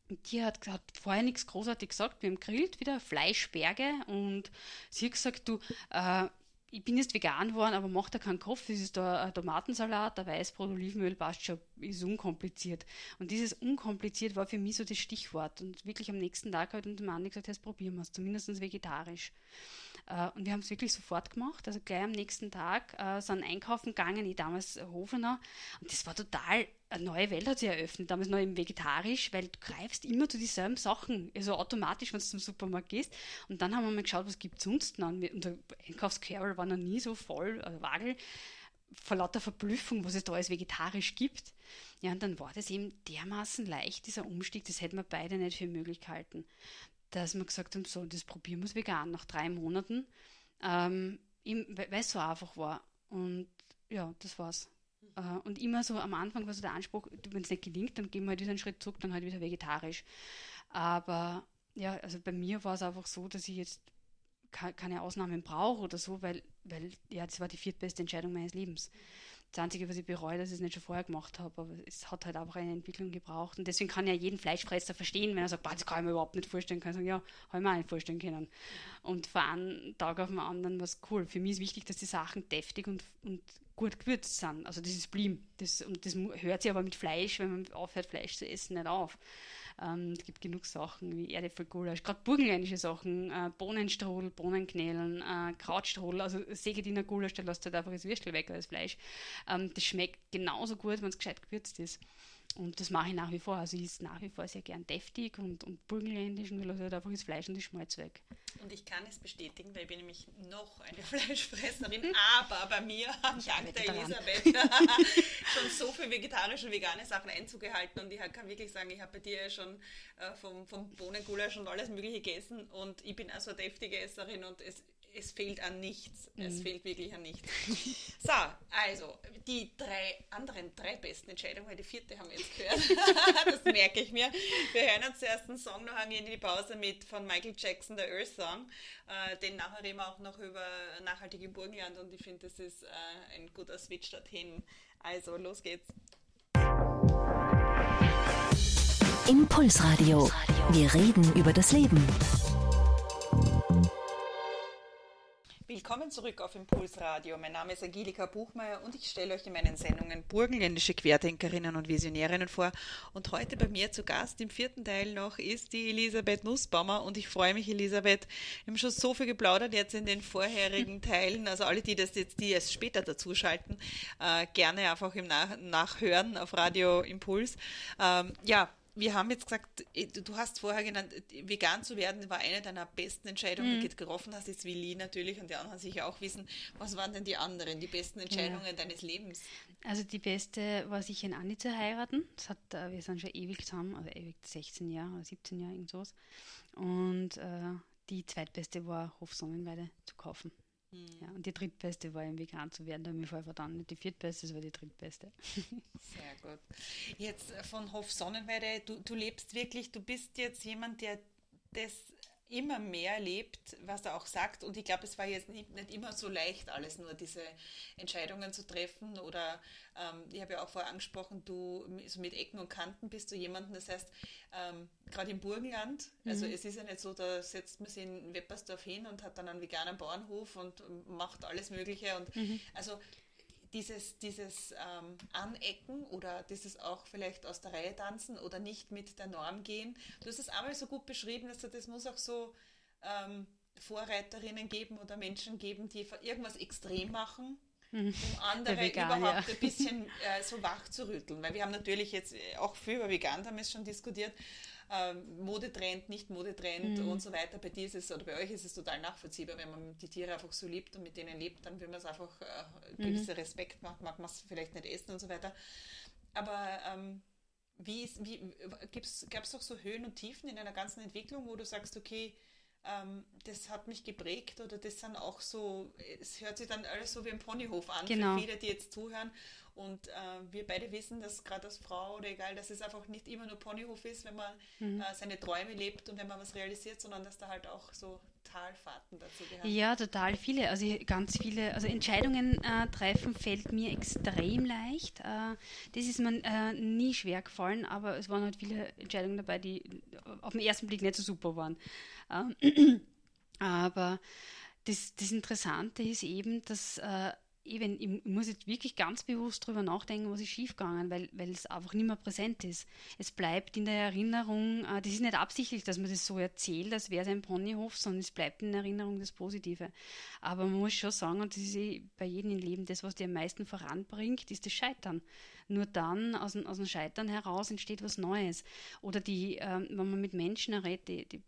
die hat, hat vorher nichts großartig gesagt. Wir haben grillt wieder Fleischberge und sie hat gesagt, du, äh, ich bin jetzt vegan geworden, aber mach da keinen Kopf. Das ist ein Tomatensalat, ein Weißbrot, Olivenöl, passt schon, ist unkompliziert. Und dieses unkompliziert war für mich so das Stichwort. Und wirklich am nächsten Tag hat der Mann gesagt, jetzt probieren wir es, zumindest vegetarisch. Äh, und wir haben es wirklich sofort gemacht. Also gleich am nächsten Tag äh, sind einkaufen gegangen, ich damals Hofener. Und das war total, eine neue Welt hat sich eröffnet, damals noch im Vegetarisch, weil du greifst immer zu dieselben Sachen, also automatisch, wenn du zum Supermarkt gehst. Und dann haben wir mal geschaut, was gibt es sonst noch. Unser Einkaufscarol war noch nie so voll, also Wagel, vor lauter Verblüffung, was es da alles vegetarisch gibt. Ja, und dann war das eben dermaßen leicht, dieser Umstieg, das hätten wir beide nicht für möglich gehalten dass wir gesagt haben, so, das probieren wir vegan nach drei Monaten, ähm, weil es so einfach war. Und ja, das war's. Äh, und immer so am Anfang war so der Anspruch, wenn es nicht gelingt, dann gehen wir halt wieder einen Schritt zurück, dann halt wieder vegetarisch. Aber ja, also bei mir war es einfach so, dass ich jetzt keine Ausnahmen brauche oder so, weil, weil ja, das war die viertbeste Entscheidung meines Lebens. Das Einzige, was ich bereue, dass ich es nicht schon vorher gemacht habe, aber es hat halt einfach eine Entwicklung gebraucht. Und deswegen kann ja jeden Fleischfresser verstehen, wenn er sagt, das kann ich mir überhaupt nicht vorstellen, kann ich sagen, ja, habe ich mir auch nicht vorstellen können. Und von einem Tag auf den anderen war es cool. Für mich ist wichtig, dass die Sachen deftig und, und gut gewürzt sind. Also das ist Blim. Das, und das hört sich aber mit Fleisch, wenn man aufhört, Fleisch zu essen, nicht auf. Ähm, es gibt genug Sachen wie Erdäpfelgulasch, gerade burgenländische Sachen, äh, Bohnenstrudel, Bohnenknädeln, äh, Krautstrudel, also Segediner Gulasch, da lässt halt einfach das Würstel weg als Fleisch. Ähm, das schmeckt genauso gut, wenn es gescheit gewürzt ist. Und das mache ich nach wie vor. Also ich esse nach wie vor sehr gern deftig und, und burgenländisch und lasse halt einfach das Fleisch und die Schmalz weg. Und ich kann es bestätigen, weil ich bin nämlich noch eine Fleischfresserin, aber bei mir hat dank der Elisabeth schon so viele vegetarische und vegane Sachen Einzug gehalten und ich kann wirklich sagen, ich habe bei dir schon äh, vom, vom Bohnengulasch und alles mögliche gegessen und ich bin also eine deftige Esserin und es es fehlt an nichts. Mhm. Es fehlt wirklich an nichts. so, also die drei anderen drei besten Entscheidungen, weil die vierte haben wir jetzt gehört. das merke ich mir. Wir hören uns zuerst einen Song noch in die Pause mit von Michael Jackson, der Earth Song. Äh, den nachher reden wir auch noch über nachhaltig im Burgenland und ich finde, das ist äh, ein guter Switch dorthin. Also, los geht's. Impulsradio. Wir reden über das Leben. Willkommen zurück auf Impulsradio. Mein Name ist Angelika Buchmeier und ich stelle euch in meinen Sendungen burgenländische Querdenkerinnen und Visionärinnen vor. Und heute bei mir zu Gast im vierten Teil noch ist die Elisabeth Nussbaumer und ich freue mich, Elisabeth. Wir haben schon so viel geplaudert jetzt in den vorherigen Teilen. Also alle, die das jetzt, die es später dazuschalten, äh, gerne einfach im Nach Nachhören auf Radio Impuls. Ähm, ja, wir haben jetzt gesagt, eh, du hast vorher genannt, vegan zu werden war eine deiner besten Entscheidungen, mhm. die du getroffen hast. Jetzt Willi natürlich und die anderen sicher auch wissen. Was waren denn die anderen, die besten Entscheidungen ja. deines Lebens? Also die beste war sicher in Andi zu heiraten. Das hat, äh, wir sind schon ewig zusammen, also ewig 16 Jahre oder 17 Jahre, irgend sowas. Und äh, die zweitbeste war Hof Sonnenweide zu kaufen. Mhm. Ja, und die drittbeste war im vegan zu werden, da habe ich vorher verdammt. Nicht die viertbeste, das war die drittbeste. Sehr gut. Jetzt äh, von Hof Sonnenweide, du, du lebst wirklich, du bist jetzt jemand, der das immer mehr lebt, was er auch sagt. Und ich glaube, es war jetzt nicht, nicht, immer so leicht, alles nur diese Entscheidungen zu treffen. Oder ähm, ich habe ja auch vorher angesprochen, du so mit Ecken und Kanten bist du jemanden, das heißt, ähm, gerade im Burgenland, also mhm. es ist ja nicht so, da setzt man sich in Weppersdorf hin und hat dann einen veganen Bauernhof und macht alles Mögliche. Und mhm. also dieses, dieses ähm, Anecken oder dieses auch vielleicht aus der Reihe tanzen oder nicht mit der Norm gehen. Du hast es einmal so gut beschrieben, dass du, das muss auch so ähm, Vorreiterinnen geben oder Menschen geben, die irgendwas extrem machen, mhm. um andere vegan, überhaupt ja. ein bisschen äh, so wach zu rütteln. Weil wir haben natürlich jetzt auch viel über Vegan haben wir schon diskutiert ähm, Modetrend, nicht Modetrend mhm. und so weiter. Bei dir ist es oder bei euch ist es total nachvollziehbar, wenn man die Tiere einfach so liebt und mit denen lebt, dann will man es einfach äh, mhm. gewisse Respekt machen, mag man es vielleicht nicht essen und so weiter. Aber ähm, wie, wie gab es doch so Höhen und Tiefen in einer ganzen Entwicklung, wo du sagst, okay, ähm, das hat mich geprägt oder das sind auch so, es hört sich dann alles so wie ein Ponyhof an genau. für viele, die jetzt zuhören Und äh, wir beide wissen, dass gerade als Frau oder egal, dass es einfach nicht immer nur Ponyhof ist, wenn man mhm. äh, seine Träume lebt und wenn man was realisiert, sondern dass da halt auch so Talfahrten dazu gehören. Ja, total viele. Also ganz viele, also Entscheidungen äh, treffen fällt mir extrem leicht. Äh, das ist mir äh, nie schwer gefallen, aber es waren halt viele Entscheidungen dabei, die auf den ersten Blick nicht so super waren. Ähm, aber das, das Interessante ist eben, dass äh, eben, ich muss jetzt wirklich ganz bewusst darüber nachdenken, was ist schiefgegangen, weil, weil es einfach nicht mehr präsent ist. Es bleibt in der Erinnerung, äh, das ist nicht absichtlich, dass man das so erzählt, als wäre es ein Ponyhof, sondern es bleibt in Erinnerung das Positive. Aber man muss schon sagen, und das ist eh bei jedem im Leben, das, was dir am meisten voranbringt, ist das Scheitern. Nur dann, aus, aus dem Scheitern heraus, entsteht was Neues. Oder die, äh, wenn man mit Menschen redet, die, die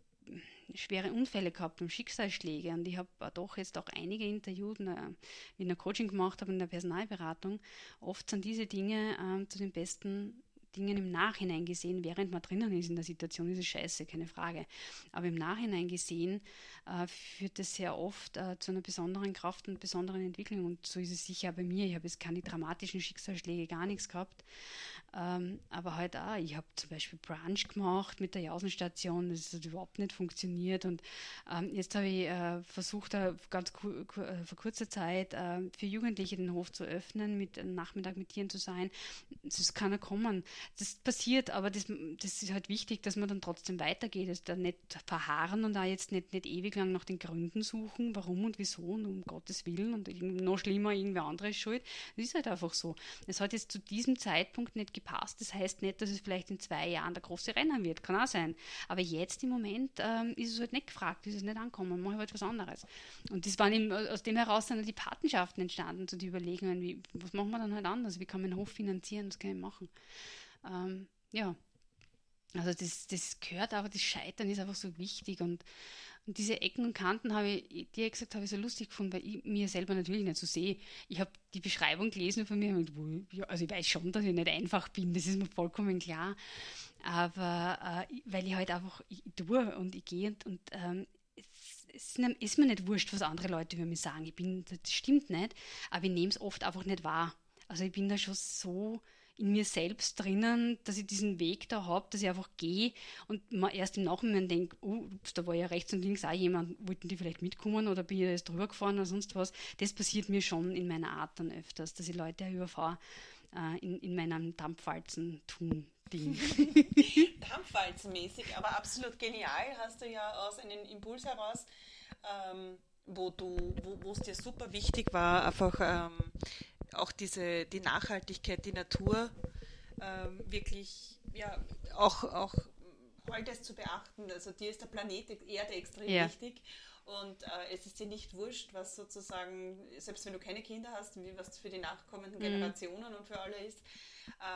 schwere Unfälle gehabt und Schicksalsschläge. Und ich habe doch jetzt auch einige interviewt, wie ich ein Coaching gemacht habe in der Personalberatung. Oft sind diese Dinge äh, zu den besten Dingen im Nachhinein gesehen, während man drinnen ist in der Situation, ist es scheiße, keine Frage. Aber im Nachhinein gesehen äh, führt es sehr oft äh, zu einer besonderen Kraft und besonderen Entwicklung. Und so ist es sicher bei mir. Ich habe jetzt keine dramatischen Schicksalsschläge, gar nichts gehabt. Ähm, aber halt auch, ich habe zum Beispiel Brunch gemacht mit der Jausenstation, das hat überhaupt nicht funktioniert. Und ähm, jetzt habe ich äh, versucht, äh, ganz kur kur äh, vor kurzer Zeit äh, für Jugendliche den Hof zu öffnen, mit einem Nachmittag mit Tieren zu sein. Das kann ja kommen. Das passiert, aber das, das ist halt wichtig, dass man dann trotzdem weitergeht, dass da nicht verharren und da jetzt nicht, nicht ewig lang nach den Gründen suchen, warum und wieso und um Gottes Willen und noch schlimmer, irgendwer anderes schuld. Das ist halt einfach so. Es hat jetzt zu diesem Zeitpunkt nicht gepasst. Das heißt nicht, dass es vielleicht in zwei Jahren der große Renner wird. Kann auch sein. Aber jetzt im Moment ähm, ist es halt nicht gefragt, ist es nicht ankommen. Mache ich halt was anderes. Und das waren eben, aus dem heraus sind die Patenschaften entstanden, so die Überlegungen, wie, was machen wir dann halt anders? Wie kann man einen Hof finanzieren? Was kann ich machen? Ähm, ja. Also das, das gehört aber, das Scheitern ist einfach so wichtig und und diese Ecken und Kanten habe ich, dir gesagt, habe ich so lustig gefunden, weil ich mir selber natürlich nicht so sehe. Ich habe die Beschreibung gelesen von mir und also ich weiß schon, dass ich nicht einfach bin, das ist mir vollkommen klar. Aber äh, weil ich halt einfach ich tue und ich gehe und, und ähm, es ist mir nicht wurscht, was andere Leute über mich sagen. Ich bin, das stimmt nicht, aber ich nehme es oft einfach nicht wahr. Also ich bin da schon so in mir selbst drinnen, dass ich diesen Weg da habe, dass ich einfach gehe und man erst im Nachhinein denkt, oh, da war ja rechts und links auch jemand, wollten die vielleicht mitkommen oder bin ich jetzt drüber gefahren oder sonst was. Das passiert mir schon in meiner Art dann öfters, dass ich Leute überfahre äh, in, in meinem Dampfwalzen-Tun. Dampfwalzenmäßig, aber absolut genial. Hast du ja aus einem Impuls heraus, ähm, wo du, wo es dir super wichtig war, einfach ähm, auch diese, die Nachhaltigkeit, die Natur ähm, wirklich, ja, auch, auch all das zu beachten. Also dir ist der Planet Erde extrem ja. wichtig und äh, es ist dir nicht wurscht, was sozusagen, selbst wenn du keine Kinder hast, wie was für die nachkommenden mhm. Generationen und für alle ist.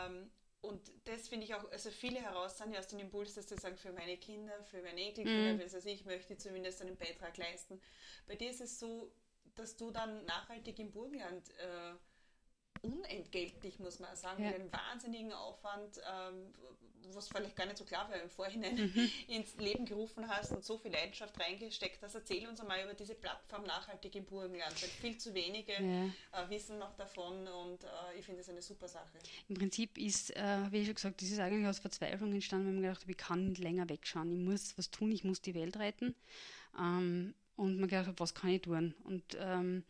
Ähm, und das finde ich auch, also viele heraus sind ja aus dem Impuls, dass sie sagen, für meine Kinder, für meine Enkelkinder, mhm. also ich möchte zumindest einen Beitrag leisten. Bei dir ist es so, dass du dann nachhaltig im Burgenland äh, unentgeltlich, muss man sagen, ja. mit einem wahnsinnigen Aufwand, ähm, was vielleicht gar nicht so klar war im Vorhinein, mhm. ins Leben gerufen hast und so viel Leidenschaft reingesteckt hast. Erzähl uns einmal über diese Plattform Nachhaltig im Burgenland, viel zu wenige ja. äh, wissen noch davon und äh, ich finde es eine super Sache. Im Prinzip ist, äh, wie ich schon gesagt, das ist eigentlich aus Verzweiflung entstanden, weil man gedacht habe, ich kann nicht länger wegschauen, ich muss was tun, ich muss die Welt retten. Ähm, und man gedacht hat, was kann ich tun? Und ähm,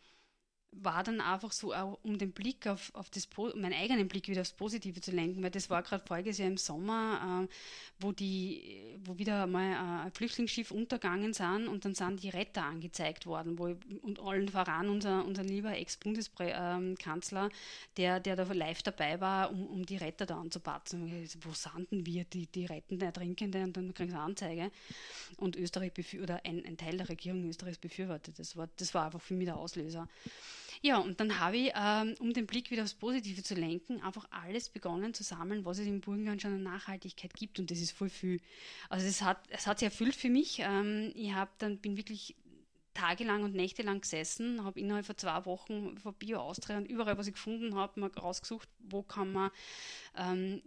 war dann einfach so, auch um den Blick auf, auf das, meinen eigenen Blick wieder aufs Positive zu lenken, weil das war gerade voriges Jahr im Sommer, äh, wo die, wo wieder mal äh, ein Flüchtlingsschiff untergegangen sind und dann sind die Retter angezeigt worden, wo und allen voran unser, unser lieber Ex-Bundeskanzler, der, der da live dabei war, um, um die Retter da anzupatzen. Wo sind denn wir, die, die retten Ertrinkende und dann kriegen sie eine Anzeige. Und Österreich oder ein, ein Teil der Regierung Österreichs befürwortet. Das war, das war einfach für mich der Auslöser. Ja, und dann habe ich, ähm, um den Blick wieder aufs Positive zu lenken, einfach alles begonnen zu sammeln, was es im Burgenland schon an Nachhaltigkeit gibt. Und das ist voll viel. Also es hat, es hat sich erfüllt für mich. Ähm, ich habe dann, bin wirklich tagelang und nächtelang gesessen, habe innerhalb von zwei Wochen von Bio Austria und überall, was ich gefunden habe, mal rausgesucht, wo kann man ähm,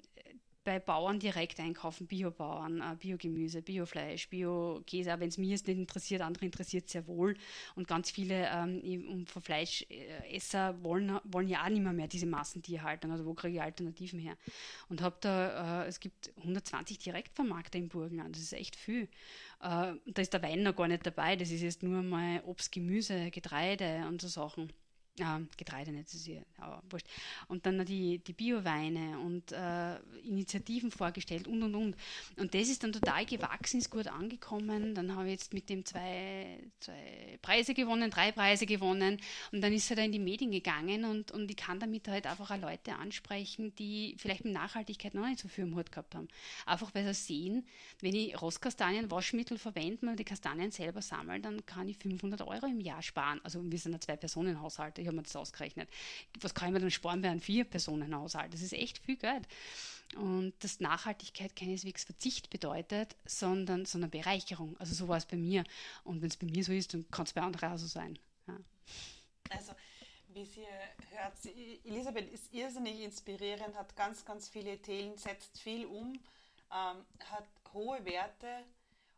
bei Bauern direkt einkaufen, Biobauern, äh, Biogemüse, Biofleisch, Biokäse, wenn es mir jetzt nicht interessiert, andere interessiert sehr wohl. Und ganz viele ähm, von Fleischesser wollen, wollen ja auch nicht mehr, mehr diese Massentierhaltung, also wo kriege ich Alternativen her? Und habe da, äh, es gibt 120 Direktvermarkter im Burgenland, das ist echt viel. Äh, da ist der Wein noch gar nicht dabei, das ist jetzt nur mal Obst, Gemüse, Getreide und so Sachen äh, Getreide nicht, ist ja aber wurscht. Und dann die, die Bioweine und äh, Initiativen vorgestellt und und und. Und das ist dann total gewachsen, ist gut angekommen. Dann habe ich jetzt mit dem zwei, zwei Preise gewonnen, drei Preise gewonnen und dann ist er da in die Medien gegangen und, und ich kann damit halt einfach auch Leute ansprechen, die vielleicht mit Nachhaltigkeit noch nicht so viel im Hut gehabt haben. Einfach weil sie sehen, wenn ich Rostkastanien, Waschmittel verwende und die Kastanien selber sammle, dann kann ich 500 Euro im Jahr sparen. Also wir sind ein Zwei-Personen-Haushalt ich habe mir das ausgerechnet. Was kann ich mir dann sparen bei einem Vier-Personen-Haushalt? Das ist echt viel Geld. Und dass Nachhaltigkeit keineswegs Verzicht bedeutet, sondern, sondern Bereicherung. Also so war es bei mir. Und wenn es bei mir so ist, dann kann es bei anderen auch so sein. Ja. Also, wie sie hört, Elisabeth ist irrsinnig inspirierend, hat ganz, ganz viele Ideen, setzt viel um, ähm, hat hohe Werte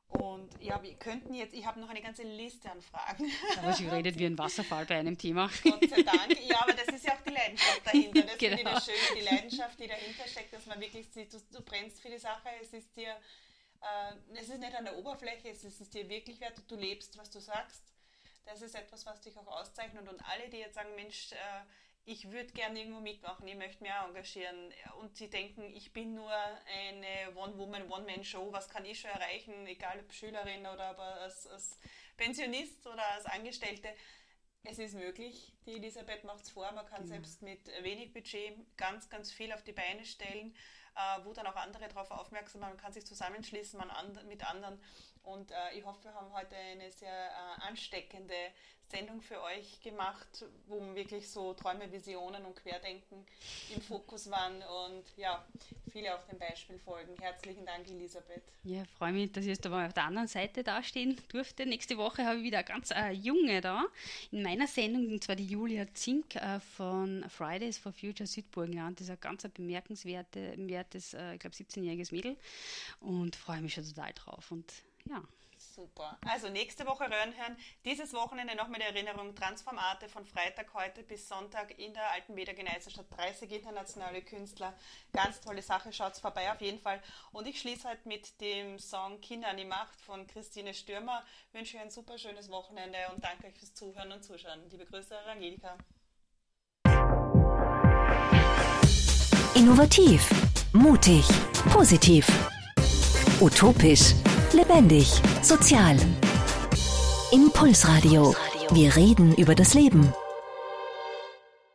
und ja, wir könnten jetzt, ich habe noch eine ganze Liste an Fragen. Aber sie redet wie ein Wasserfall bei einem Thema. Gott sei Dank. Ja, aber das ist ja auch die Leidenschaft dahinter. Das genau. finde ich das Schöne, die Leidenschaft, die dahinter steckt, dass man wirklich sieht, du, du brennst für die Sache, es ist dir, äh, es ist nicht an der Oberfläche, es ist dir wirklich wert, du lebst, was du sagst. Das ist etwas, was dich auch auszeichnet. Und alle, die jetzt sagen, Mensch, äh, ich würde gerne irgendwo mitmachen, ich möchte mich auch engagieren. Und sie denken, ich bin nur eine One-Woman, One-Man-Show, was kann ich schon erreichen, egal ob Schülerin oder aber als, als Pensionist oder als Angestellte. Es ist möglich, die Elisabeth macht es vor, man kann ja. selbst mit wenig Budget ganz, ganz viel auf die Beine stellen, äh, wo dann auch andere darauf aufmerksam sind, man kann sich zusammenschließen man mit anderen und äh, ich hoffe, wir haben heute eine sehr äh, ansteckende Sendung für euch gemacht, wo wirklich so Träume, Visionen und Querdenken im Fokus waren und ja, viele auch dem Beispiel folgen. Herzlichen Dank, Elisabeth. Ja, freue mich, dass ich jetzt aber auf der anderen Seite dastehen durfte. Nächste Woche habe ich wieder ganz äh, junge da in meiner Sendung, und zwar die Julia Zink äh, von Fridays for Future Südburgenland. Das ist ein ganz bemerkenswertes, äh, ich glaube, 17-jähriges Mädel und freue mich schon total drauf. Und ja. Super. Also nächste Woche Röhrenhören. Dieses Wochenende noch mit Erinnerung Transformate von Freitag heute bis Sonntag in der Alten Geneiserstadt. 30 internationale Künstler. Ganz tolle Sache. Schaut's vorbei auf jeden Fall. Und ich schließe halt mit dem Song Kinder an die Macht von Christine Stürmer. Wünsche euch ein super schönes Wochenende und danke euch fürs Zuhören und Zuschauen. Liebe Grüße, Angelika. Innovativ, mutig, positiv, utopisch Lebendig, sozial. Impulsradio. Wir reden über das Leben.